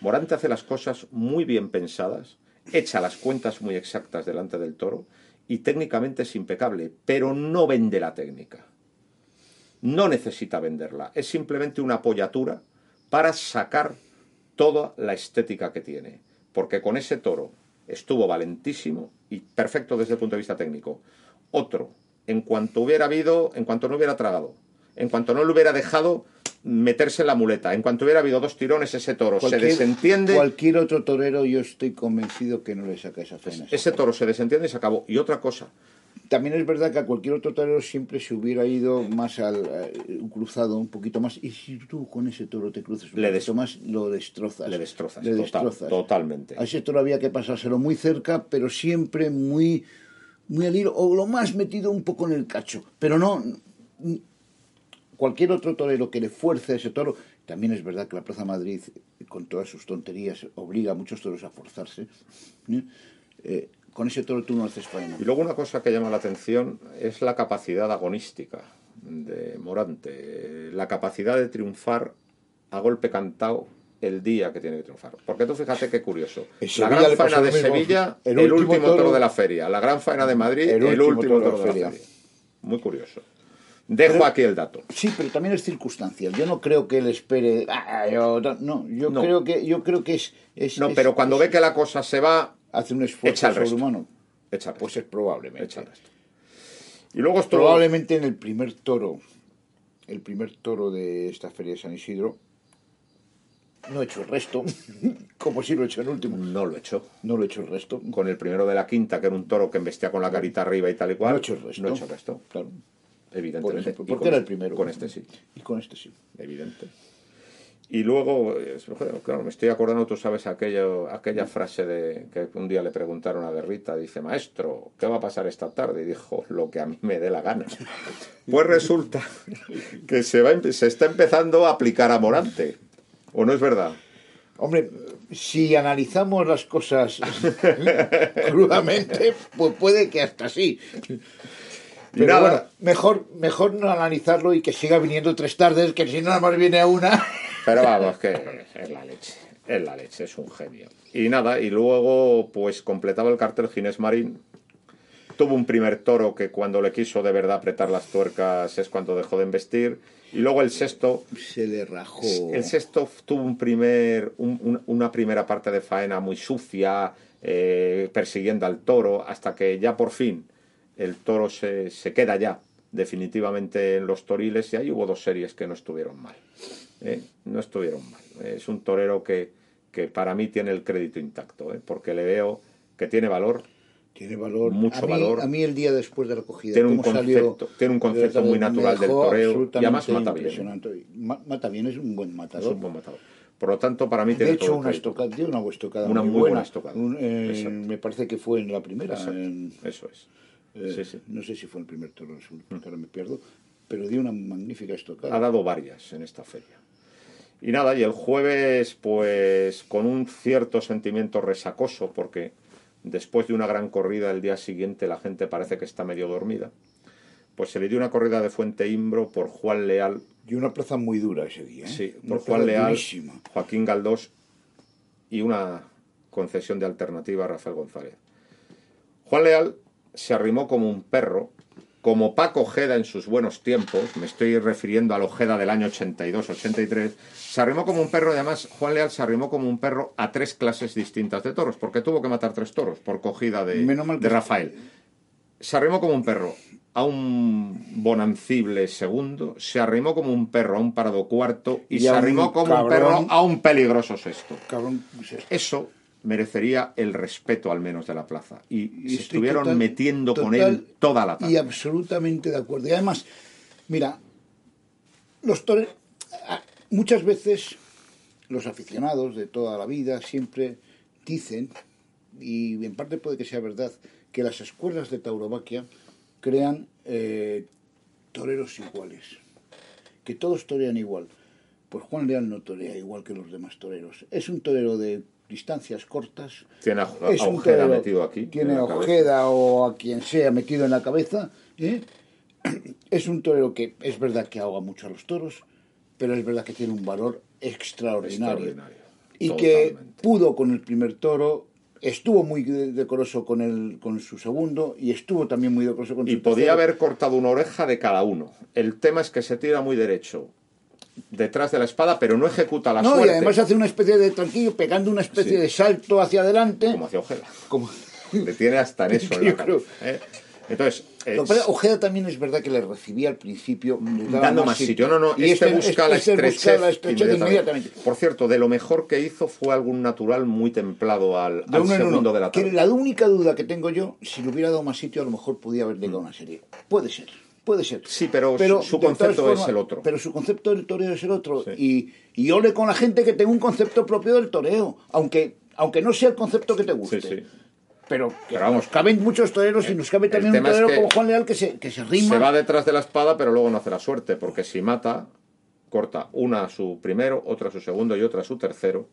Morante hace las cosas muy bien pensadas, echa las cuentas muy exactas delante del toro y técnicamente es impecable, pero no vende la técnica. No necesita venderla, es simplemente una apoyatura para sacar toda la estética que tiene. Porque con ese toro estuvo valentísimo y perfecto desde el punto de vista técnico. Otro, en cuanto hubiera habido, en cuanto no hubiera tragado, en cuanto no le hubiera dejado meterse en la muleta, en cuanto hubiera habido dos tirones, ese toro se desentiende. Cualquier otro torero, yo estoy convencido que no le saca esa faena. Ese toro se desentiende y se acabó. Y otra cosa, También es verdad que a cualquier otro torero siempre se hubiera ido más al eh, cruzado un poquito más. Y si tú con ese toro te cruces un Le poquito más, lo destrozas. le destrozas, Le total- destrozas. totalmente. A ese toro había que pasárselo muy cerca, pero siempre muy, muy al hilo, o lo más metido un poco en el cacho. Pero no. Cualquier otro torero que le fuerce a ese toro, también es verdad que la Plaza Madrid, con todas sus tonterías, obliga a muchos toros a forzarse. ¿eh? Eh, con ese toro tú no haces faena. Y luego una cosa que llama la atención es la capacidad agonística de Morante, la capacidad de triunfar a golpe cantado el día que tiene que triunfar. Porque tú fíjate qué curioso. La gran faena de. Sevilla, El último toro de la feria. La gran faena de Madrid, el, último, toro, de la feria. Muy curioso. Dejo Pero- aquí el dato. Sí, pero también es circunstancial. Yo no creo que él espere. "Ah, yo no, yo No. creo que yo creo que es, es- No, es- pero cuando es- ve que la cosa se va, hace un esfuerzo sobrehumano, echa pues es probablemente. echa el resto. Y luego esto Probablemente en el primer toro, el primer toro de esta feria de San Isidro, no he hecho el resto, <laughs> como si lo he hecho el último. no lo echó. No lo he hecho el resto. Con el primero de la quinta, que era un toro que embestía con la carita arriba y tal y cual. No he hecho el resto. No he hecho el resto. Claro. Evidentemente. Por ejemplo, Y porque con era el este- primero. Con este sí, Y con este sí. evidente. Y luego, eh, claro, me estoy acordando, tú sabes, aquello, aquella frase de que un día le preguntaron a Guerrita, dice, maestro, ¿qué va a pasar esta tarde? Y dijo, lo que a mí me dé la gana. <laughs> Pues resulta que se, va, se está empezando a aplicar a Morante. ¿O no es verdad? Hombre, si analizamos las cosas <laughs> crudamente, pues puede que hasta sí. Pero nada. bueno, mejor, mejor no analizarlo y que siga viniendo tres tardes, que si no nada más viene una. Pero <laughs> vamos, que es la leche. Es la leche, es un genio. Y nada, y luego pues completaba el cartel Ginés Marín. Tuvo un primer toro que cuando le quiso de verdad apretar las tuercas es cuando dejó de investir. Y luego el sexto, Se le rajó. el sexto tuvo un primer, un- un- una primera parte de faena muy sucia, eh, persiguiendo al toro, hasta que ya por fin el toro se, se queda ya definitivamente en los toriles y ahí hubo dos series que no estuvieron mal. ¿eh? No estuvieron mal. Es un torero que, que para mí tiene el crédito intacto, ¿eh? porque le veo que tiene valor, Tiene valor. Mucho a mí, valor. A mí el día después de la cogida, Tiene un salió, concepto- tiene un concepto muy natural del toreo, y además mata bien. Mata bien, es un buen es matador. un buen matador. Por lo tanto, para mí De tiene hecho, todo una estocada, dio una buena estocada Una muy, buena buena. estocada. Un, eh, me parece que fue en la primera. En- Eso es. Eh, Sí, sí. No sé si fue el primer toro el segundo, ahora me pierdo, pero dio una magnífica estocada. ha dado varias en esta feria. Y nada, y el jueves, pues con un cierto sentimiento resacoso, porque después de una gran corrida el día siguiente la gente parece que está medio dormida, pues se le dio una corrida de Fuente Imbro por Juan Leal, Y una plaza muy dura ese día. ¿eh? sí, Una por Juan Leal, durísima. Joaquín Galdós y una concesión de alternativa a Rafael González. Juan Leal se arrimó como un perro, como Paco Ojeda en sus buenos tiempos, me estoy refiriendo al Ojeda del año 82-83, se arrimó como un perro y además Juan Leal se arrimó como un perro a tres clases distintas de toros, porque tuvo que matar tres toros por cogida de, de Rafael. Se arrimó como un perro a un bonancible segundo, se arrimó como un perro a un parado cuarto y, Y se a arrimó como un perro a un peligroso sexto. Cabrón, pues es- Eso merecería el respeto al menos de la plaza. Y, Y estuvieron total- metiendo con él toda la tarde. Y absolutamente de acuerdo. Y además, mira, los toreros, muchas veces los aficionados de toda la vida siempre dicen, y en parte puede que sea verdad, que las escuelas de tauromaquia crean eh, toreros iguales, que todos torean igual. Pues Juan Leal no torea igual que los demás toreros. Es un torero de distancias cortas, Tiene a, Ojeda metido aquí. Tiene en a. Ojeda o a quien sea metido en la cabeza. ¿eh? Es un torero que es verdad que ahoga mucho a los toros, pero es verdad que tiene un valor extraordinario. Extraordinario. Y que Totalmente. pudo con el primer toro, estuvo muy de- decoroso con, el, con su segundo y estuvo también muy decoroso con Y su podía tercero. haber cortado una oreja de cada uno. El tema es que se tira muy derecho detrás de la espada, pero no ejecuta la No, suerte y además hace una especie de tranquillo, pegando una especie Sí. de salto hacia adelante. como hacia Ojeda. como- Le tiene hasta en <laughs> eso en la creo. ¿eh? Entonces, que es- Ojeda también es verdad que le recibía al principio dando más sitio. No, no, Y este, busca la este estrechez, busca la estrechez inmediatamente. inmediatamente. Por cierto, de lo mejor que hizo fue algún natural muy templado al, al segundo de la Que tarde. la única duda que tengo yo, si le hubiera dado más sitio, a lo mejor podía haber llegado a una serie. Puede ser, puede ser. Sí, pero su- concepto es el otro. Pero su concepto del toreo es el otro. Sí. Y, y ole con la gente que tenga un concepto propio del toreo, aunque, aunque no sea el concepto que te guste. Sí, sí. Pero, que Pero vamos, nos caben muchos toreros y nos cabe también un es torero que como Juan Leal que se, que se rima. Se va detrás de la espada, pero luego no hace la suerte, porque si mata, corta una a su primero, otra a su segundo y otra a su tercero,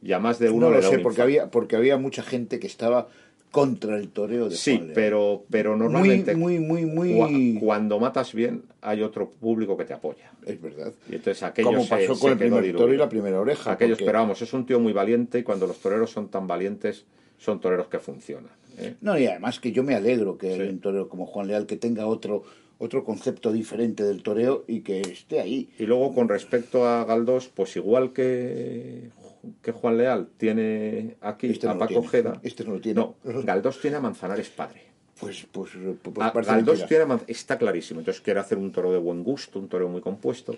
y a más de uno no le lo da sé, un porque había, porque había mucha gente que estaba contra el toreo de Sí, Juan pero, pero normalmente muy, muy, muy, cua- cuando matas bien hay otro público que te apoya. Es verdad. Y entonces aquello Como se- pasó se con el primer diluido. toro y la primera oreja. Porque- pero vamos, es un tío muy valiente y cuando los toreros son tan valientes, son toreros que funcionan. ¿eh? No, y además que yo me alegro que Sí. haya un torero como Juan Leal que tenga otro, otro concepto diferente del toreo y que esté ahí. Y luego con respecto a Galdós, pues igual que, que Juan Leal tiene aquí Este no a Paco. Ojeda. Este no lo tiene. No, Galdós tiene a Manzanares padre. Pues, pues, pues A- parece Galdós mentira. tiene a Manz- está clarísimo. Entonces quiere hacer un toro de buen gusto, un toro muy compuesto.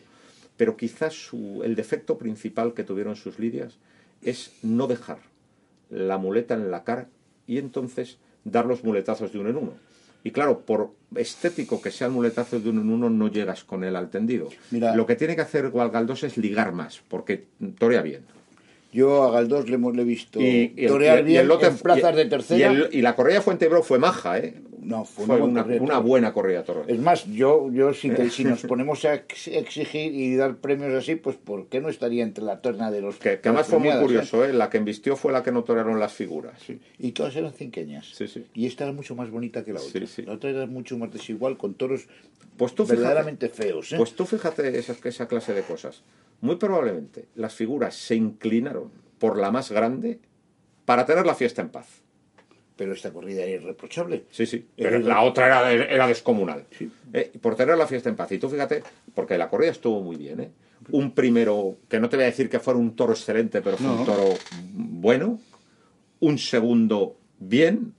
Pero quizás su- el defecto principal que tuvieron sus lidias es no dejar la muleta en la cara y entonces dar los muletazos de uno en uno. Y claro, por estético que sea el muletazo de uno en uno, no llegas con él al tendido. Mira- Lo que tiene que hacer Gualgaldós es ligar más, porque torea bien. Yo a Galdós le hemos le he visto Y, y torear y bien en plazas de tercera. Y, el- y la correa Fuentebro fue maja, ¿eh? No, fue fue una una, buena una correa toro. Es más, yo, yo si, te- si <laughs> nos ponemos a ex- exigir y dar premios así, pues ¿por qué no estaría entre la terna de los Que, que de además fue muy curioso, ¿eh? La que embistió fue la que no torearon las figuras. eh? Y todas eran cinqueñas. Sí, sí. Y esta era mucho más bonita que la Sí, otra. sí. La otra era mucho más desigual, con toros Pues tú fíjate, verdaderamente feos. ¿eh? Pues tú fíjate esa, esa clase de cosas. Muy probablemente las figuras se inclinaron por la más grande para tener la fiesta en paz. Pero esta corrida era irreprochable. Sí, sí. Pero la otra era, era descomunal. Eh, por tener la fiesta en paz. Y tú fíjate, porque la corrida estuvo muy bien, ¿eh? Un primero, que no te voy a decir que fuera un toro excelente, pero fue No. un toro bueno. Un segundo, bien.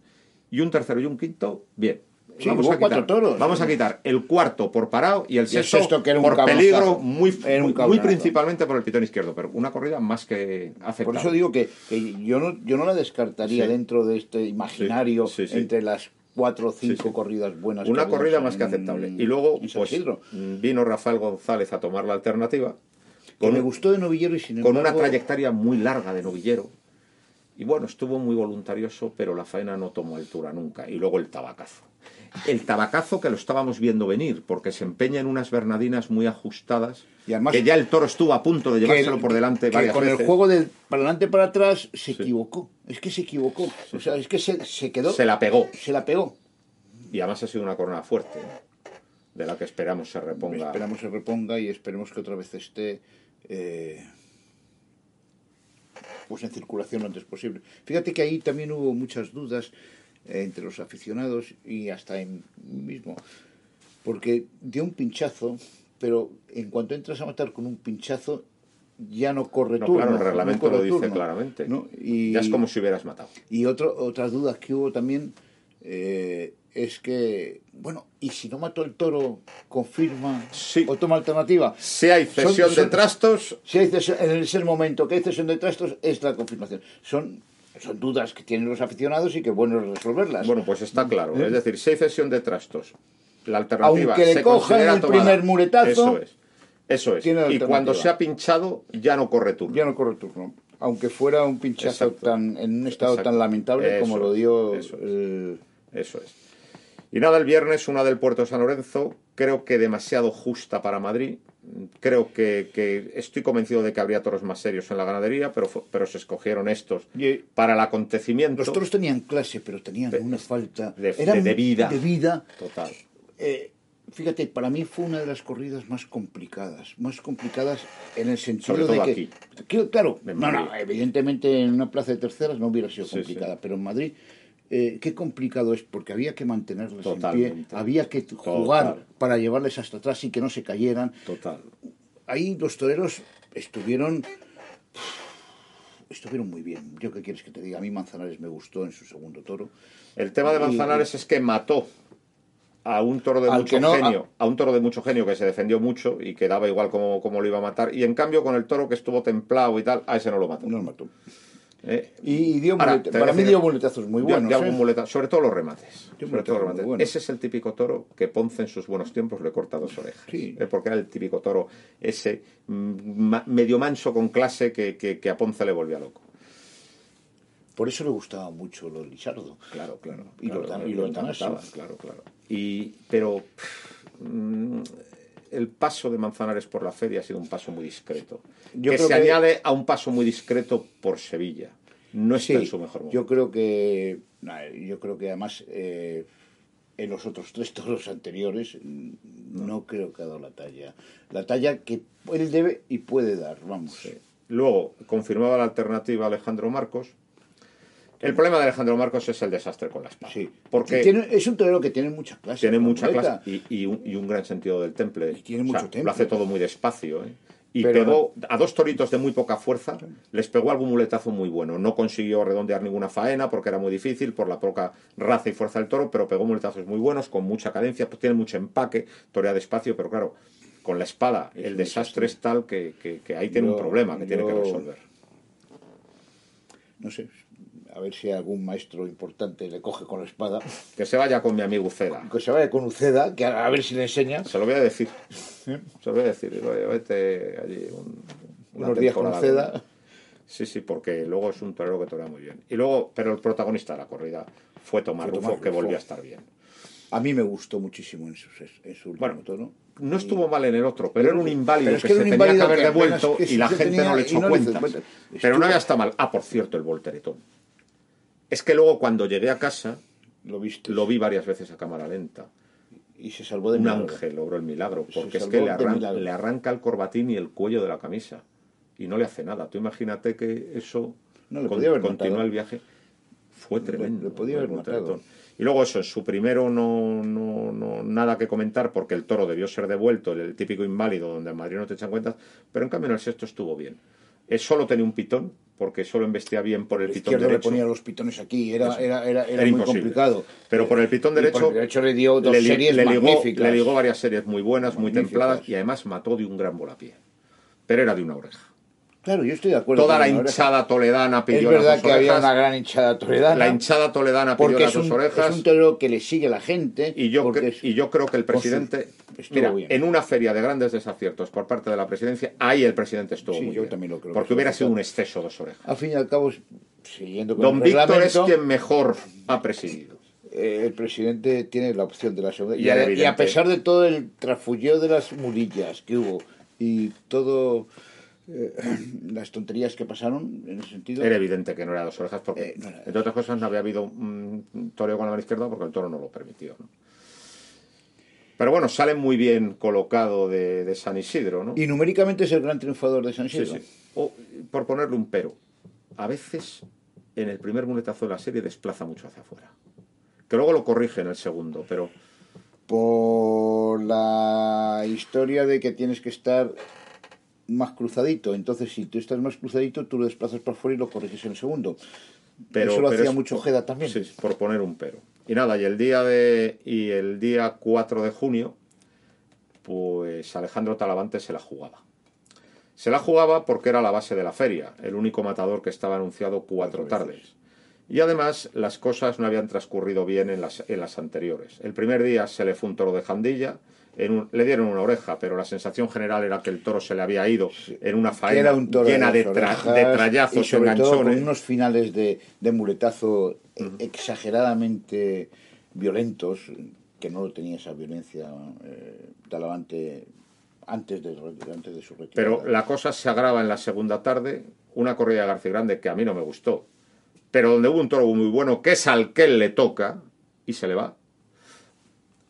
Y un tercero y un quinto, bien. Sí, hubo cuatro toros. Vamos a quitar el cuarto por parado y el sexto, sexto, que era un por peligro, muy, Era un muy, principalmente por el pitón izquierdo. Pero una corrida más que aceptable. Por eso digo que, que yo, no, yo no la descartaría Sí. dentro de este imaginario Sí, entre las cuatro o cinco corridas buenas. Una corrida en- más que aceptable. Y luego pues, vino Rafael González a tomar la alternativa. Que Con, me gustó de novillero y sin con una embargo, trayectoria muy larga de novillero. Y bueno, estuvo muy voluntarioso, pero la faena no tomó altura nunca. Y luego el tabacazo. El tabacazo que lo estábamos viendo venir, porque se empeña en unas bernadinas muy ajustadas, Y además- que ya el toro estuvo a punto de llevárselo el- por delante varias con veces. el juego del para adelante para atrás se equivocó. Es que se equivocó. O sea, es que se, se quedó. Se la pegó. Se la pegó. Y además ha sido una corona fuerte, de la que esperamos se reponga. Esperamos se reponga y esperemos que otra vez esté eh, pues en circulación lo antes posible. Fíjate que ahí también hubo muchas dudas entre los aficionados y hasta en mismo, porque dio un pinchazo, pero en cuanto entras a matar con un pinchazo ya no corre No, turno. claro, el no reglamento corre lo dice turno, claramente. ¿no? Y, Ya es como si hubieras matado. y otro, otras dudas que hubo también eh, es que, bueno, ¿y si no mató el toro, confirma Sí. o toma alternativa? Si hay Son- cesión de son- trastos, Si hay cesión- en ese momento que hay cesión de trastos, es la confirmación. Son, son dudas que tienen los aficionados y que bueno es resolverlas. Bueno, pues está claro. Es decir, si hay cesión de trastos, la alternativa Aunque le se cojan el tomada. primer muletazo, Eso es. Eso es. Y cuando se ha pinchado, ya no corre turno. ya no corre turno. Aunque fuera un pinchazo Exacto. tan en un estado Exacto. tan lamentable como lo dio eso es. el- Eso es. Y nada, el viernes, una del Puerto San Lorenzo, creo que demasiado justa para Madrid. Creo que, que estoy convencido de que habría toros más serios en la ganadería, pero, pero se escogieron estos Y- para el acontecimiento. Los toros tenían clase, pero tenían De- una falta. de- eran de vida. De vida. Total. Eh, fíjate, para mí fue una de las corridas más complicadas. Más complicadas en el sentido Sobre todo de que. aquí. que, claro, no, no, evidentemente en una plaza de terceras no hubiera sido Sí, complicada, sí. pero en Madrid. Eh, qué complicado es porque había que mantenerlas en pie, había que jugar Total. para llevarles hasta atrás y que no se cayeran. Total. Ahí los toreros estuvieron estuvieron muy bien. Yo qué quieres que te diga, a mí Manzanares me gustó en su segundo toro. El tema de Y- Manzanares es que mató a un toro de mucho no- genio, a... un toro de mucho genio que se defendió mucho y que daba igual cómo, cómo lo iba a matar. Y en cambio con el toro que estuvo templado y tal, a ese no lo mató. No lo mató. ¿Eh? Y, y dio Ahora, muleta- para mí dio muletazos muy buenos. dio ¿eh? muleta- sobre todo los remates. Sobre todo los. Ese es el típico toro que Ponce en sus buenos tiempos le corta dos orejas. Sí. ¿eh? Porque era el típico toro ese mm, ma- medio manso con clase que, que- que a Ponce le volvía loco. Por eso le gustaba mucho lo de Lizardo. Claro, claro. Y claro, lo y lo Claro, claro. Y, pero pff, mm, el paso de Manzanares por la feria ha sido un paso muy discreto. Yo que creo se que- añade a un paso muy discreto por Sevilla. No está Sí, en su mejor momento. yo creo que yo creo que además eh, en los otros tres toros anteriores no. creo que ha dado la talla. La talla que él debe y puede dar, vamos. Luego, confirmaba la alternativa Alejandro Marcos. El problema de Alejandro Marcos es el desastre con la espada. Sí. Porque Tiene- es un torero que tiene mucha clase. tiene mucha clase y, y un, y un gran sentido del temple. Y tiene O sea, mucho temple. Lo hace todo muy despacio. ¿eh? Y Pero- pegó a dos toritos de muy poca fuerza, les pegó algún muletazo muy bueno. No consiguió redondear ninguna faena porque era muy difícil por la poca raza y fuerza del toro, pero pegó muletazos muy buenos, con mucha cadencia, pues tiene mucho empaque, torea despacio, pero claro, con la espada Es el desastre es tal que, que- que ahí tiene Yo- un problema que tiene que resolver. No sé. A ver si algún maestro importante le coge con la espada. Que se vaya con mi amigo Uceda. Que se vaya con Uceda, que a, ver si le enseña. Se lo voy a decir. Se lo voy a decir. Digo, "Oye, vete allí un, Unos días con Uceda. Sí, sí, porque luego es un torero que torea muy bien. Y luego, pero el protagonista de la corrida fue Tomás Fue Rufo, Tomás que Rufo. volvió a estar bien. A mí me gustó muchísimo en su, en su último Bueno, toro. No estuvo mal en el otro, pero era un inválido Pero es que, que se tenía que haber que devuelto que y la gente no le echó no cuenta. Pero no había estado mal. Ah, por cierto, el volteretón. Es que luego cuando llegué a casa, Lo viste. lo vi varias veces a cámara lenta. Y se salvó de Un milagro. ángel logró el milagro, porque es que le, arran- arranca el corbatín y el cuello de la camisa. Y no le hace nada. Tú imagínate que eso No, le con- podía haber continúa matado. el viaje. Fue tremendo. le podía haber el matado. volteretón. Y luego eso, en su primero no, no, no nada que comentar porque el toro debió ser devuelto, el, el típico inválido donde en Madrid no te echan cuentas, pero en cambio en el sexto estuvo bien. Eh, solo tenía un pitón, porque solo embestía bien por el El pitón izquierdo le derecho. ponía los pitones aquí, era, era, era, era muy imposible. complicado. Pero por el pitón Y por derecho, el derecho le dio dos le, series le ligó, magníficas. le ligó varias series muy buenas, muy templadas y además mató de un gran volapié. Pero era de una oreja. Claro, yo estoy de acuerdo. Toda la hinchada toledana pidió Es las verdad dos que había orejas. una gran hinchada toledana. La hinchada toledana pidió porque las es un, dos orejas. es un que le sigue la gente. Y yo, porque cre- es- y yo creo que el presidente, mira, bien. en una feria de grandes desaciertos por parte de la presidencia, ahí el presidente estuvo Sí, muy yo bien. también lo creo que Porque hubiera sido un exceso dos orejas. Al fin y al cabo, siguiendo con Don el Víctor es quien mejor ha presidido. eh, el presidente tiene la opción de la segunda. Y Y, a, pesar de todo el trafulleo de las mulillas que hubo y todo eh, <clears throat> las tonterías que pasaron en ese sentido, Era evidente que no era dos orejas porque, Eh, no era- entre otras cosas, no había habido un toreo con la mano izquierda porque el toro no lo permitió. ¿no? Pero bueno, sale muy bien colocado de, de San Isidro, ¿no? y numéricamente es el gran triunfador de San Sí, Isidro. sí. O, por ponerle un pero, a veces en el primer muletazo de la serie desplaza mucho hacia afuera. Que luego lo corrige en el segundo, pero por la historia de que tienes que estar más cruzadito. Entonces, si tú estás más cruzadito, tú lo desplazas para afuera y lo corriges en el segundo. pero Eso lo pero hacía es mucho Ojeda también. Sí, por poner un pero. Y nada, y el día de y el día 4 de junio, pues Alejandro Talavante se la jugaba. Se la jugaba porque era la base de la feria, el único matador que estaba anunciado cuatro tardes. Y además las cosas no habían transcurrido bien en las, en las anteriores. El primer día se le fue un toro de jandilla, en un- le dieron una oreja, pero la sensación general era que el toro se le había ido en una faena era un toro llena de, tra- de trallazos y sobre todo con unos finales de, de muletazo eh, exageradamente violentos que no tenía esa violencia eh, Talavante antes de, antes de su retirada. Pero la cosa se agrava en la segunda tarde, una corrida de García Grande que a mí no me gustó, pero donde hubo un toro muy bueno, que es al que él le toca, y se le va.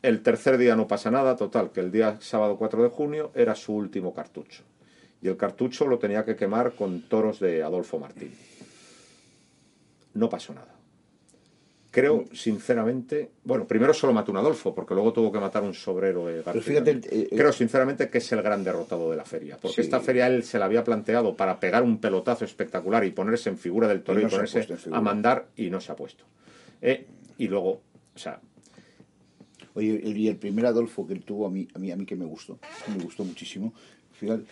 El tercer día no pasa nada, total, que el día sábado 4 de junio era su último cartucho. Y el cartucho lo tenía que quemar con toros de Adolfo Martín. No pasó nada. Creo, sinceramente, bueno, primero solo mató un Adolfo, porque luego tuvo que matar un sobrero de García. fíjate, eh, eh, Creo, sinceramente, que es el gran derrotado de la feria, porque Sí. esta feria él se la había planteado para pegar un pelotazo espectacular y ponerse en figura del toro Y no ponerse a mandar y no se ha puesto. Eh, y luego, o sea, Oye, el- primer Adolfo que él tuvo a mí, a mí, a mí que me gustó, me gustó muchísimo. Fíjate,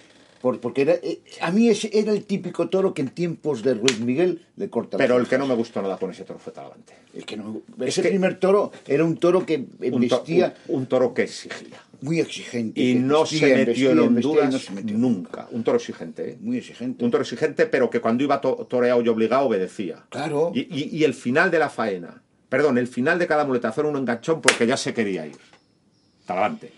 por- porque era, eh, a mí ese era el típico toro que en tiempos de Ruiz Miguel le corta pero el que no me gustó nada con ese toro fue Talavante. El que no- Es ese que- primer toro era un toro que Un, embestía un- un toro que exigía. muy exigente. Y no se metió en Honduras no se metió. nunca. Un toro exigente, ¿eh? Muy exigente. Un toro exigente, pero que cuando iba to- toreado y obligado obedecía. Claro. Y, y- y el final de la faena, perdón, el final de cada muletazo era un enganchón porque ya se quería ir. Talavante.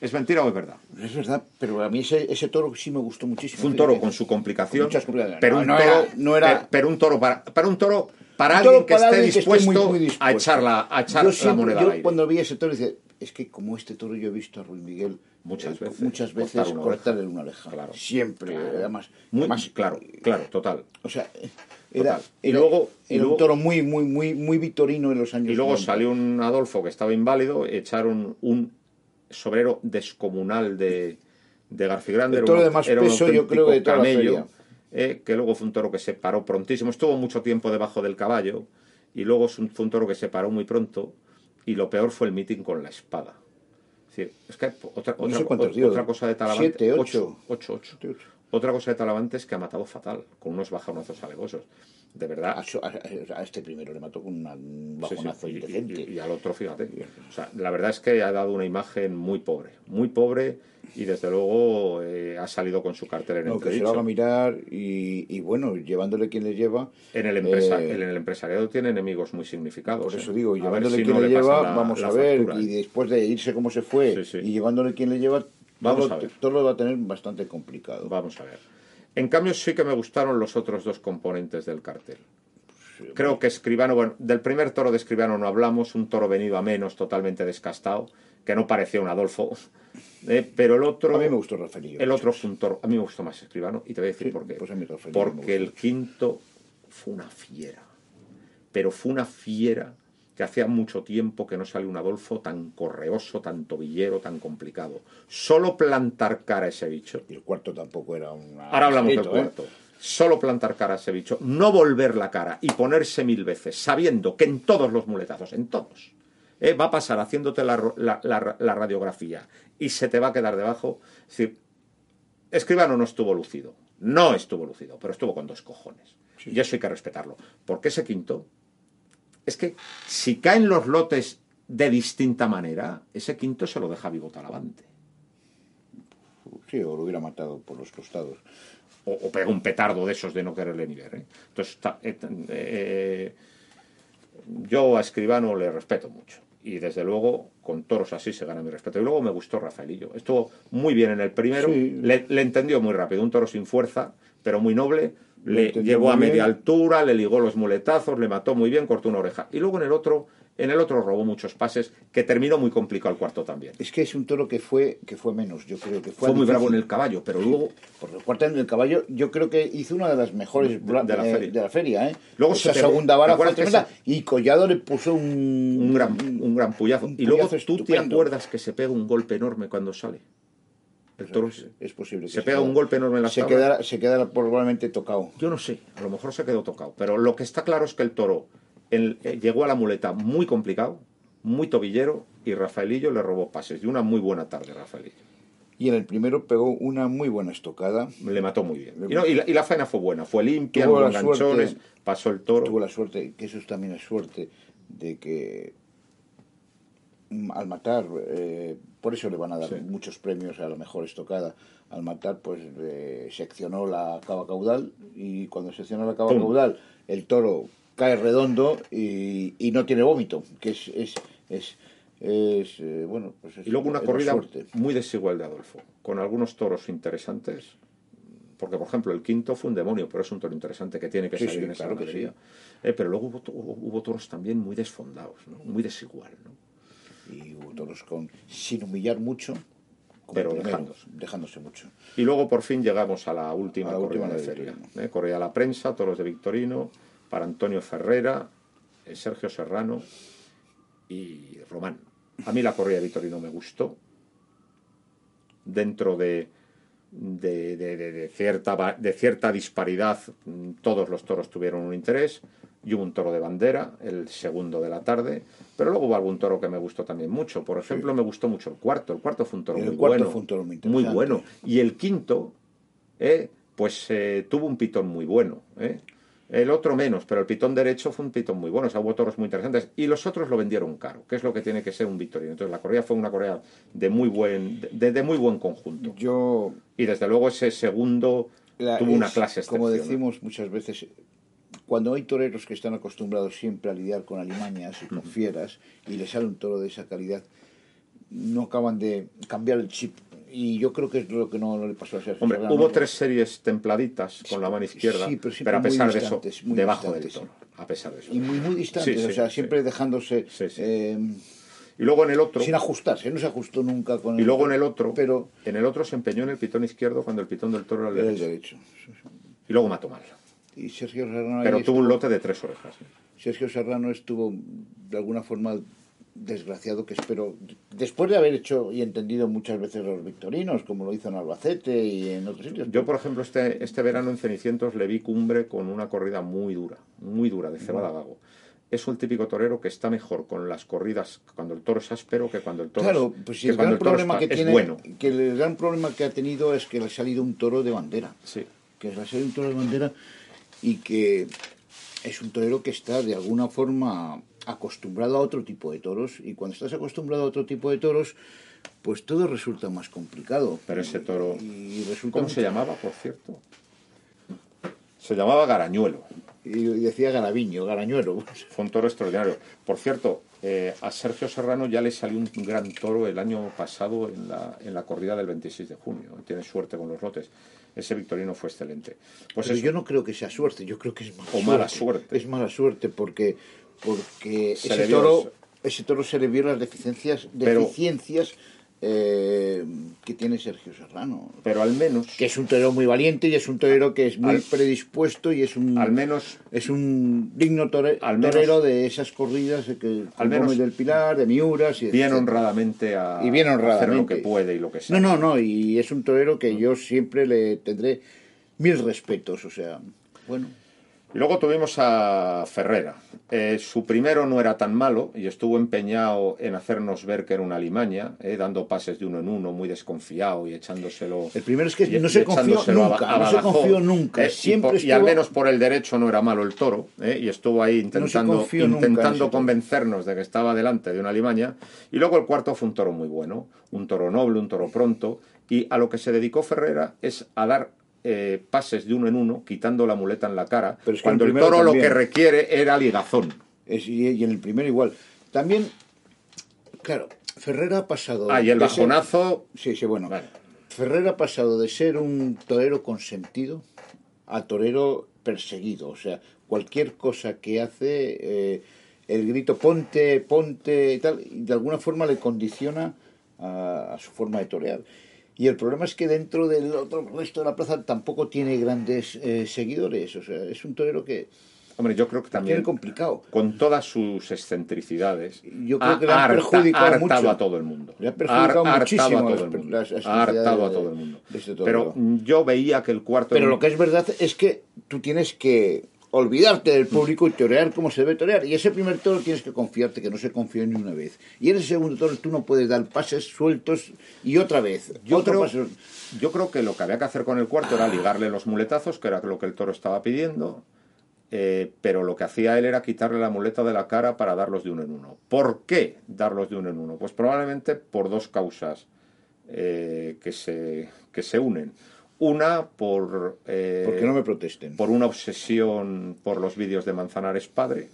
¿Es mentira o es verdad? Es verdad, pero a mí ese, ese toro sí me gustó muchísimo. Fue un toro con su complicación, Con muchas complicaciones. pero No, un no toro, era- no era- pero, pero un toro para, para un toro para Un alguien toro que para esté alguien que dispuesto, muy- muy dispuesto. a echar la, a echar yo la siempre- moneda yo al aire. cuando vi ese toro dice, es que como este toro yo he visto a Ruiz Miguel Muchas eh, veces muchas veces cortarle una oreja. Claro. Siempre, Claro. además. Muy- además, claro, claro, total. O sea, era. Y luego- y era luego- un toro muy, muy, muy, muy vitorino en los años Y luego 90. salió un Adolfo que estaba inválido, echaron un sobrero descomunal de, de García Grande. El toro de más era peso, yo creo, de toda la camello, feria. eh, que luego fue un toro que se paró prontísimo. Estuvo mucho tiempo debajo del caballo y luego fue un toro que se paró muy pronto y lo peor fue el mitin con la espada. Es decir, es que otra, No otra, sé cuántos otra- dio. otra cosa de Talavante... Siete, ocho. Ocho, ocho, ocho. Siete, ocho. Otra cosa de Talavante es que ha matado fatal, con unos bajonazos alevosos. De verdad. A, a- a este primero le mató con un Sí, sí, bajonazo y- y-. Y, al otro, fíjate. O sea, la verdad es que ha dado una imagen muy pobre, muy pobre, y desde luego eh, ha salido con su cartel en No, que se lo haga mirar y, y bueno, llevándole quien le lleva. En el, empresa- eh, en el empresariado tiene enemigos muy significados. Por ¿eh? eso digo, A ver llevándole si quien no le lleva, la- vamos la a ver, factura, y ¿eh? después de irse como se fue, Sí, sí. y llevándole quien le lleva, Vamos todo, a ver. todo lo va a tener bastante complicado. Vamos a ver. En cambio, sí que me gustaron los otros dos componentes del cartel. Creo que Escribano, bueno, del primer toro de Escribano no hablamos, un toro venido a menos, totalmente descastado, que no parecía un Adolfo. <laughs> eh, pero el otro. A mí me gustó Rafaelillo. El otro fue un toro. A mí me gustó más Escribano, y te voy a decir Sí, por qué. pues a mí Porque el quinto fue una fiera. Pero fue una fiera que hacía mucho tiempo que no salió un Adolfo tan correoso, tan tobillero, tan complicado. Solo plantar cara a ese bicho. Y el cuarto tampoco era un. Ahora hablamos del ¿eh? cuarto. Solo plantar cara a ese bicho, no volver la cara y ponerse mil veces, sabiendo que en todos los muletazos, en todos, eh, va a pasar haciéndote la, ro- la- la- la radiografía y se te va a quedar debajo. Es decir, Escribano no estuvo lucido, no estuvo lucido, pero estuvo con dos cojones. Y eso hay que respetarlo. Porque ese quinto, es que si caen los lotes de distinta manera, ese quinto se lo deja vivo Talavante. Sí, o lo hubiera matado por los costados. o, o pega un petardo de esos de no quererle ni ver. ¿eh? Entonces, ta- eh, eh, yo a Escribano le respeto mucho. Y desde luego, con toros así se gana mi respeto. Y luego me gustó Rafaelillo. Estuvo muy bien en el primero. Sí. Le, le entendió muy rápido. Un toro sin fuerza, pero muy noble. Le llevó a media altura, le ligó los muletazos, le mató muy bien, cortó una oreja. Y luego en el otro, en el otro robó muchos pases, que terminó muy complicado el cuarto también. Es que es un toro que fue que fue menos, yo creo que fue, Fue muy bravo en el caballo, pero luego Porque el cuarto en el caballo, yo creo que hizo una de las mejores bla- de la eh, feria. de la feria, ¿eh? Luego Esa se segunda ¿te vara fue tremenda. se- Y Collado le puso un... un gran, un gran puyazo. un y luego tú te acuerdas que se pega un golpe enorme cuando sale. El toro Es, es posible se pega un golpe enorme en la se tabla. quedara, se quedara probablemente tocado. Yo no sé, a lo mejor se quedó tocado. Pero lo que está claro es que el toro eh, llegó a la muleta muy complicado, muy tobillero, y Rafaelillo le robó pases. Y una muy buena tarde, Rafaelillo. Y en el primero pegó una muy buena estocada. Le mató muy bien. Y, no, y la, y la faena fue buena, fue limpia, Tuvo enganchones, suerte- pasó el toro. Tuvo la suerte, que eso también es suerte, de que al matar, eh, por eso le van a dar Sí. muchos premios a la mejor estocada, al matar pues eh, seccionó la cava caudal y cuando seccionó la cava ¡Pum! caudal el toro cae redondo y, y no tiene vómito, que es, es, es, es, eh, bueno, pues es- Y luego una corrida suerte. muy desigual de Adolfo, con algunos toros interesantes. Porque, por ejemplo, el quinto fue un demonio, pero es un toro interesante que tiene que Sí, salir sí, en esa claro. Eh, pero luego hubo, to- hubo toros también muy desfondados, ¿no? muy desigual. ¿no? Y hubo toros con, sin humillar mucho, Pero dejándose. dejándose mucho. Y luego por fin llegamos a la última A la última de de feria. ¿eh? Corrida a la prensa, toros de Victorino, para Antonio Ferrera, eh, Sergio Serrano y Román. A mí la corrida de Victorino me gustó. Dentro de, de, de- de- cierta, de cierta disparidad, mm, todos los toros tuvieron un interés. Y hubo un toro de bandera, el segundo de la tarde. Pero luego hubo algún toro que me gustó también mucho. Por ejemplo, me gustó mucho el cuarto. El cuarto fue un toro El muy cuarto bueno. fue un toro muy bueno. Y el quinto, eh, pues eh, tuvo un pitón muy bueno. eh. El otro menos, pero el pitón derecho fue un pitón muy bueno. O sea, hubo toros muy interesantes. Y los otros lo vendieron caro, que es lo que tiene que ser un victorino. Entonces, la corrida fue una corrida de muy buen, de, de muy buen conjunto. Yo Y desde luego ese segundo La- tuvo una es, clase Como excepcional. decimos muchas veces, cuando hay toreros que están acostumbrados siempre a lidiar con alimañas y con fieras y les sale un toro de esa calidad, no acaban de cambiar el chip. Y yo creo que es lo que no, no le pasó a Sergio Hombre, Serrano. hubo tres series templaditas con la mano izquierda, Sí, pero a pesar de eso, debajo del toro. A pesar de eso. Y muy, muy distantes, Sí, o sea, siempre dejándose eh, Y luego en el otro, sin ajustarse, no se ajustó nunca con y luego en el otro, Pero en el otro se empeñó en el pitón izquierdo cuando el pitón del toro era el el derecho. Y luego mató mal. Y Sergio Serrano Pero tuvo un lote de tres orejas. ¿eh? Sergio Serrano estuvo de alguna forma desgraciado que espero después de haber hecho y entendido muchas veces los victorinos como lo hizo en Albacete y en otros sitios Yo, por ejemplo, este, este verano en Cenicientos le vi cumbre con una corrida muy dura, muy dura, de cebada gago. es un típico torero que está mejor con las corridas cuando el toro es áspero que cuando el toro Claro, es, pues si el gran el problema está- que tiene, bueno. que el gran problema que ha tenido es que le ha salido un toro de bandera. Sí. que es la serie un toro de bandera y que es un torero que está de alguna forma acostumbrado a otro tipo de toros y cuando estás acostumbrado a otro tipo de toros pues todo resulta más complicado Pero ese toro, y resulta ¿cómo mucho- se llamaba, por cierto? Se llamaba Garañuelo. y decía Garaviño Garañuelo <laughs> Fue un toro extraordinario. Por cierto, eh, a Sergio Serrano ya le salió un gran toro el año pasado en la, en la corrida del 26 de junio. Tiene suerte con los lotes. Ese victorino fue excelente. Pues pero yo no creo que sea suerte yo creo que es mala O suerte. mala suerte. es mala suerte porque porque ese toro ese toro se le vieron las deficiencias deficiencias eh, que tiene Sergio Serrano pero al menos, que es un torero muy valiente y es un torero que es muy Al- predispuesto y es un al menos es un digno tore- Al menos- torero de esas corridas de que Al menos- del Pilar de Miuras y bien etcétera. honradamente a, y bien a hacer lo honradamente que puede y lo que sea. no no no y es un torero que yo siempre le tendré mil respetos o sea bueno luego tuvimos a Ferrera. Eh, su primero no era tan malo y estuvo empeñado en hacernos ver que era una limaña, eh, dando pases de uno en uno, muy desconfiado y echándoselo. El primero es que y- no se confió a- nunca, a no se confió nunca, eh, y al menos por el derecho no era malo el toro, y estuvo ahí intentando, intentando convencernos de que estaba delante de una limaña. Y luego el cuarto fue un toro muy bueno, un toro noble, un toro pronto, y a lo que se dedicó Ferrera es a dar eh, pases de uno en uno, quitando la muleta en la cara, Pero es que cuando el toro lo que requiere era ligazón. es- y, en el primero igual también claro Ferrera ha pasado Ah, y el ser- bajonazo, sí sí bueno Vale. Ferrera ha pasado de ser un torero consentido a torero perseguido. O sea, cualquier cosa que hace, eh, el grito ponte, ponte y tal, y de alguna forma le condiciona a, a su forma de torear. Y el problema es que dentro del otro resto de la plaza tampoco tiene grandes eh, seguidores. O sea, es un torero que hombre, yo creo que también, complicado. con todas sus excentricidades, Yo creo que le han harta- perjudicado hartado mucho. a todo el mundo. Le ha perjudicado muchísimo a todo el mundo. las- las Ha hartado a todo el mundo. este. Pero yo veía que el cuarto... Pero lo que es verdad es que tú tienes que olvidarte del público y torear como se debe torear. Y ese primer toro tienes que confiarte, que no se confió ni una vez. Y en ese segundo toro tú no puedes dar pases sueltos y otra vez. Yo creo, pase. yo creo que lo que había que hacer con el cuarto era ligarle los muletazos, que era lo que el toro estaba pidiendo, eh, pero lo que hacía él era quitarle la muleta de la cara para darlos de uno en uno. ¿Por qué darlos de uno en uno? Pues probablemente por dos causas eh, que, se, que se unen. Una por, eh, Porque no me protesten. por una obsesión por los vídeos de Manzanares padre.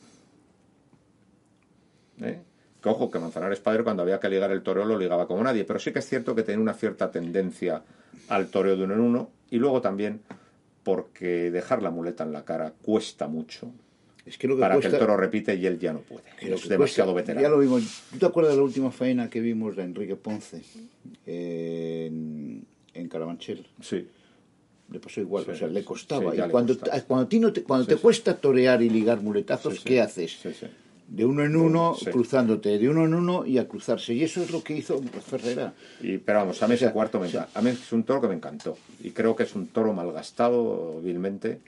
¿Eh? Que ojo, que Manzanares padre cuando había que ligar el toreo lo ligaba como nadie, pero sí que es cierto que tenía una cierta tendencia al toreo de uno en uno y luego también porque dejar la muleta en la cara cuesta mucho Es que lo que para cuesta, que el toro repite y él ya no puede. Es demasiado cuesta- veterano. Ya lo vimos. ¿Tú te acuerdas de la última faena que vimos de Enrique Ponce en, en Carabanchel? Sí. Le pasó igual, Sí, o sea, le costaba. sí, y cuando, costaba. cuando, ti no te, cuando te cuesta torear y ligar muletazos. ¿qué haces? De uno en uno, cruzándote, de uno en uno y a cruzarse. Y eso es lo que hizo Ferrera. Y, pero vamos, a mí ese cuarto me encanta. A mí es un toro que me encantó. Y creo que es un toro malgastado vilmente.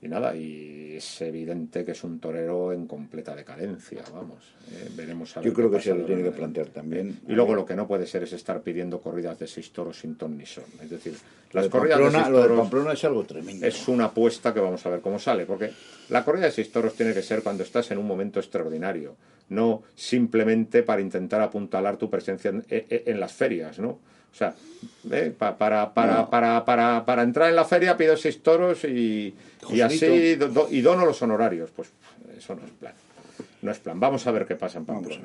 Y nada, y es evidente que es un torero en completa decadencia, vamos. eh, veremos a ver Yo creo que se lo tiene que plantear también. Y luego lo que no puede ser es estar pidiendo corridas de seis toros sin ton ni son. Es decir, las de corridas de seis lo de toros Pamplona es algo tremendo. es una apuesta que vamos a ver cómo sale, porque la corrida de seis toros tiene que ser cuando estás en un momento extraordinario, no simplemente para intentar apuntalar tu presencia en, en- en las ferias, ¿no? O sea, ¿eh? Pa- para, para, No. para, para, para entrar en la feria pido seis toros y, y así do- do- y dono los honorarios. Pues eso no es plan. No es plan. Vamos a ver qué pasa en Pamplona.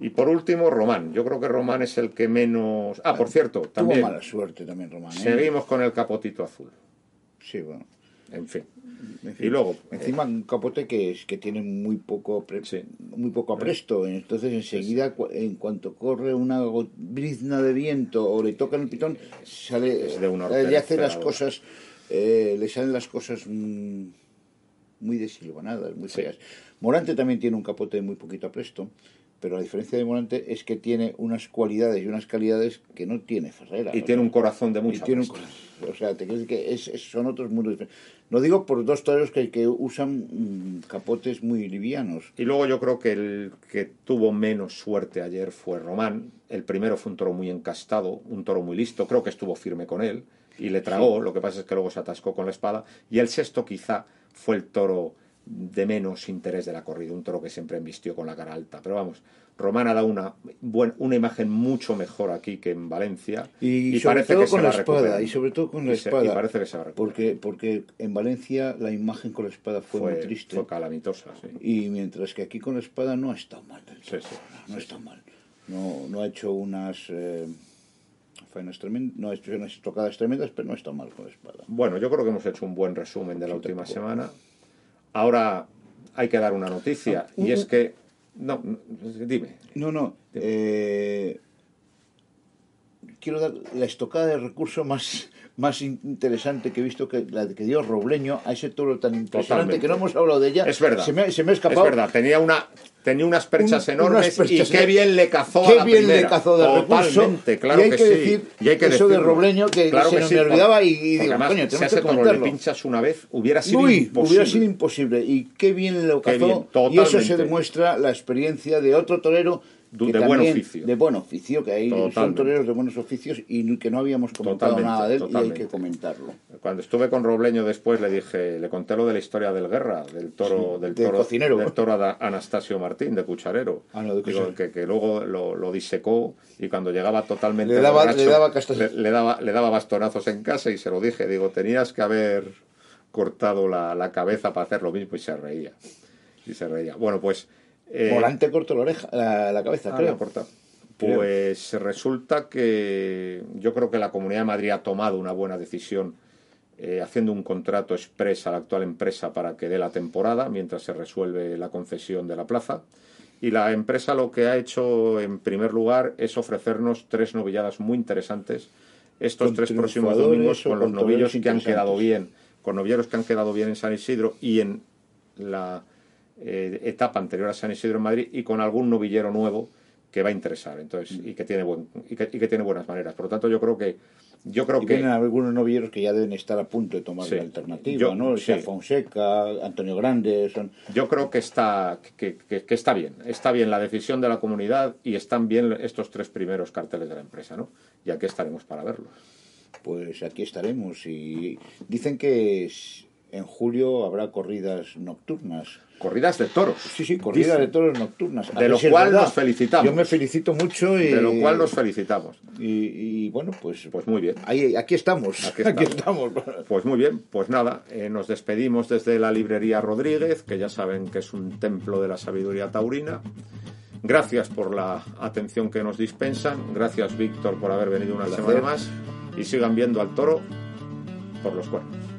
Y por último, Román. Yo creo que Román es el que menos... Ah, por cierto, Tuvo también mala suerte también, Román. ¿eh? seguimos con el capotito azul. Sí, bueno. En fin. En fin. Y luego, Encima un capote que, es, que tiene muy poco Sí. muy poco apresto. Entonces enseguida, cu- en cuanto corre una brizna de viento o le toca el pitón, sale, Es de un eh, le hace las cosas, eh, le salen las cosas muy desilvanadas, muy Sí. feas. Morante también tiene un capote muy poquito apresto. pero la diferencia de Morante es que tiene unas cualidades y unas calidades que no tiene Ferrera. Y tiene un corazón de y mucha tiene un pasta. cor- o sea, te quiero decir que es- es- son otros mundos diferentes. Lo digo por dos toreros que, que usan mm, capotes muy livianos. Y luego yo creo que el que tuvo menos suerte ayer fue Román. El primero fue un toro muy encastado, un toro muy listo. Creo que estuvo firme con él y le tragó. Lo que pasa es que luego se atascó con la espada. Y el sexto quizá fue el toro de menos interés de la corrida, un toro que siempre embistió con la cara alta. Pero vamos, Román ha dado una, buen- una imagen mucho mejor aquí que en Valencia. Y, sobre parece todo que se con la espada, y sobre todo con la Y se- espada. y parece que se va porque, porque en Valencia la imagen con la espada fue, fue, muy triste. fue calamitosa. sí. Y mientras que aquí con la espada no ha estado mal del todo. Sí, sí, no está mal. No, no ha hecho unas eh, no ha hecho unas tocadas tremendas, pero no está mal con la espada. Bueno, yo creo que hemos hecho un buen resumen de la última semana. Ahora hay que dar una noticia Ah, y es que no, no, dime. No, no. eh, quiero dar la estocada de recurso más, más interesante que he visto, que la que dio Robleño a ese toro tan impresionante Totalmente. que no hemos hablado de ella. Es verdad. Se me, se me ha escapado. Es verdad, tenía una tenía unas perchas Un- enormes unas perchas y qué bien le cazó Qué a la bien primera. le cazó de recurso. Totalmente, claro y hay que, que, decir y hay que eso de decirlo. Robleño que, Claro se que sí, me olvidaba y, y digo, además, coño, tenemos que toro le pinchas una vez, hubiera sido Uy, imposible. hubiera sido imposible. Y qué bien lo cazó. bien, y eso se demuestra la experiencia de otro torero. De buen también- oficio. De buen oficio, que ahí son Totalmente. toreros de buenos oficios y que no habíamos comentado Totalmente, nada de él y hay totalmente. que comentarlo. Cuando estuve con Robleño después le dije, le conté lo de la historia del guerra, del toro, del del toro, cocinero. del toro Anastasio Martín, de cucharero. Ah, no, de Digo, que, que luego lo, lo disecó y cuando llegaba totalmente Le daba- borracho, le daba le, le daba, le daba bastonazos en casa y se lo dije. Digo, tenías que haber cortado la, la cabeza para hacer lo mismo y se reía. Y se reía. Bueno, pues... eh, Morante cortó la oreja, la, la cabeza, Ah, creo. la corta. Creo. Pues resulta que yo creo que la Comunidad de Madrid ha tomado una buena decisión eh, haciendo un contrato express a la actual empresa para que dé la temporada mientras se resuelve la concesión de la plaza. Y la empresa lo que ha hecho en primer lugar es ofrecernos tres novilladas muy interesantes estos Con tres próximos domingos con los novillos que han quedado bien, con novilleros que han quedado bien en San Isidro y en la eh, etapa anterior a San Isidro en Madrid y con algún novillero nuevo que va a interesar entonces y que tiene buen y que, y que tiene buenas maneras por lo tanto yo creo que yo creo Y que vienen algunos novilleros que ya deben estar a punto de tomar Sí. la alternativa, Yo- ¿no? O sea, sí. Fonseca, Antonio Grande, son... yo creo que está que, que- que está bien está bien la decisión de la comunidad y están bien estos tres primeros carteles de la empresa no y aquí estaremos para verlos Pues aquí estaremos y dicen que en julio habrá corridas nocturnas. corridas de toros Sí, sí, corridas de toros nocturnas. A De ver lo cual verdad. nos felicitamos. Yo me felicito mucho y, de lo cual nos felicitamos y, y, bueno, pues, pues muy bien ahí, aquí estamos. Aquí <laughs> Aquí estamos. Pues muy bien, pues nada, eh, nos despedimos desde la librería Rodríguez, que ya saben que es un templo de la sabiduría taurina. Gracias por la atención que nos dispensan, gracias Víctor por haber venido una semana más y sigan viendo al toro por los cuernos.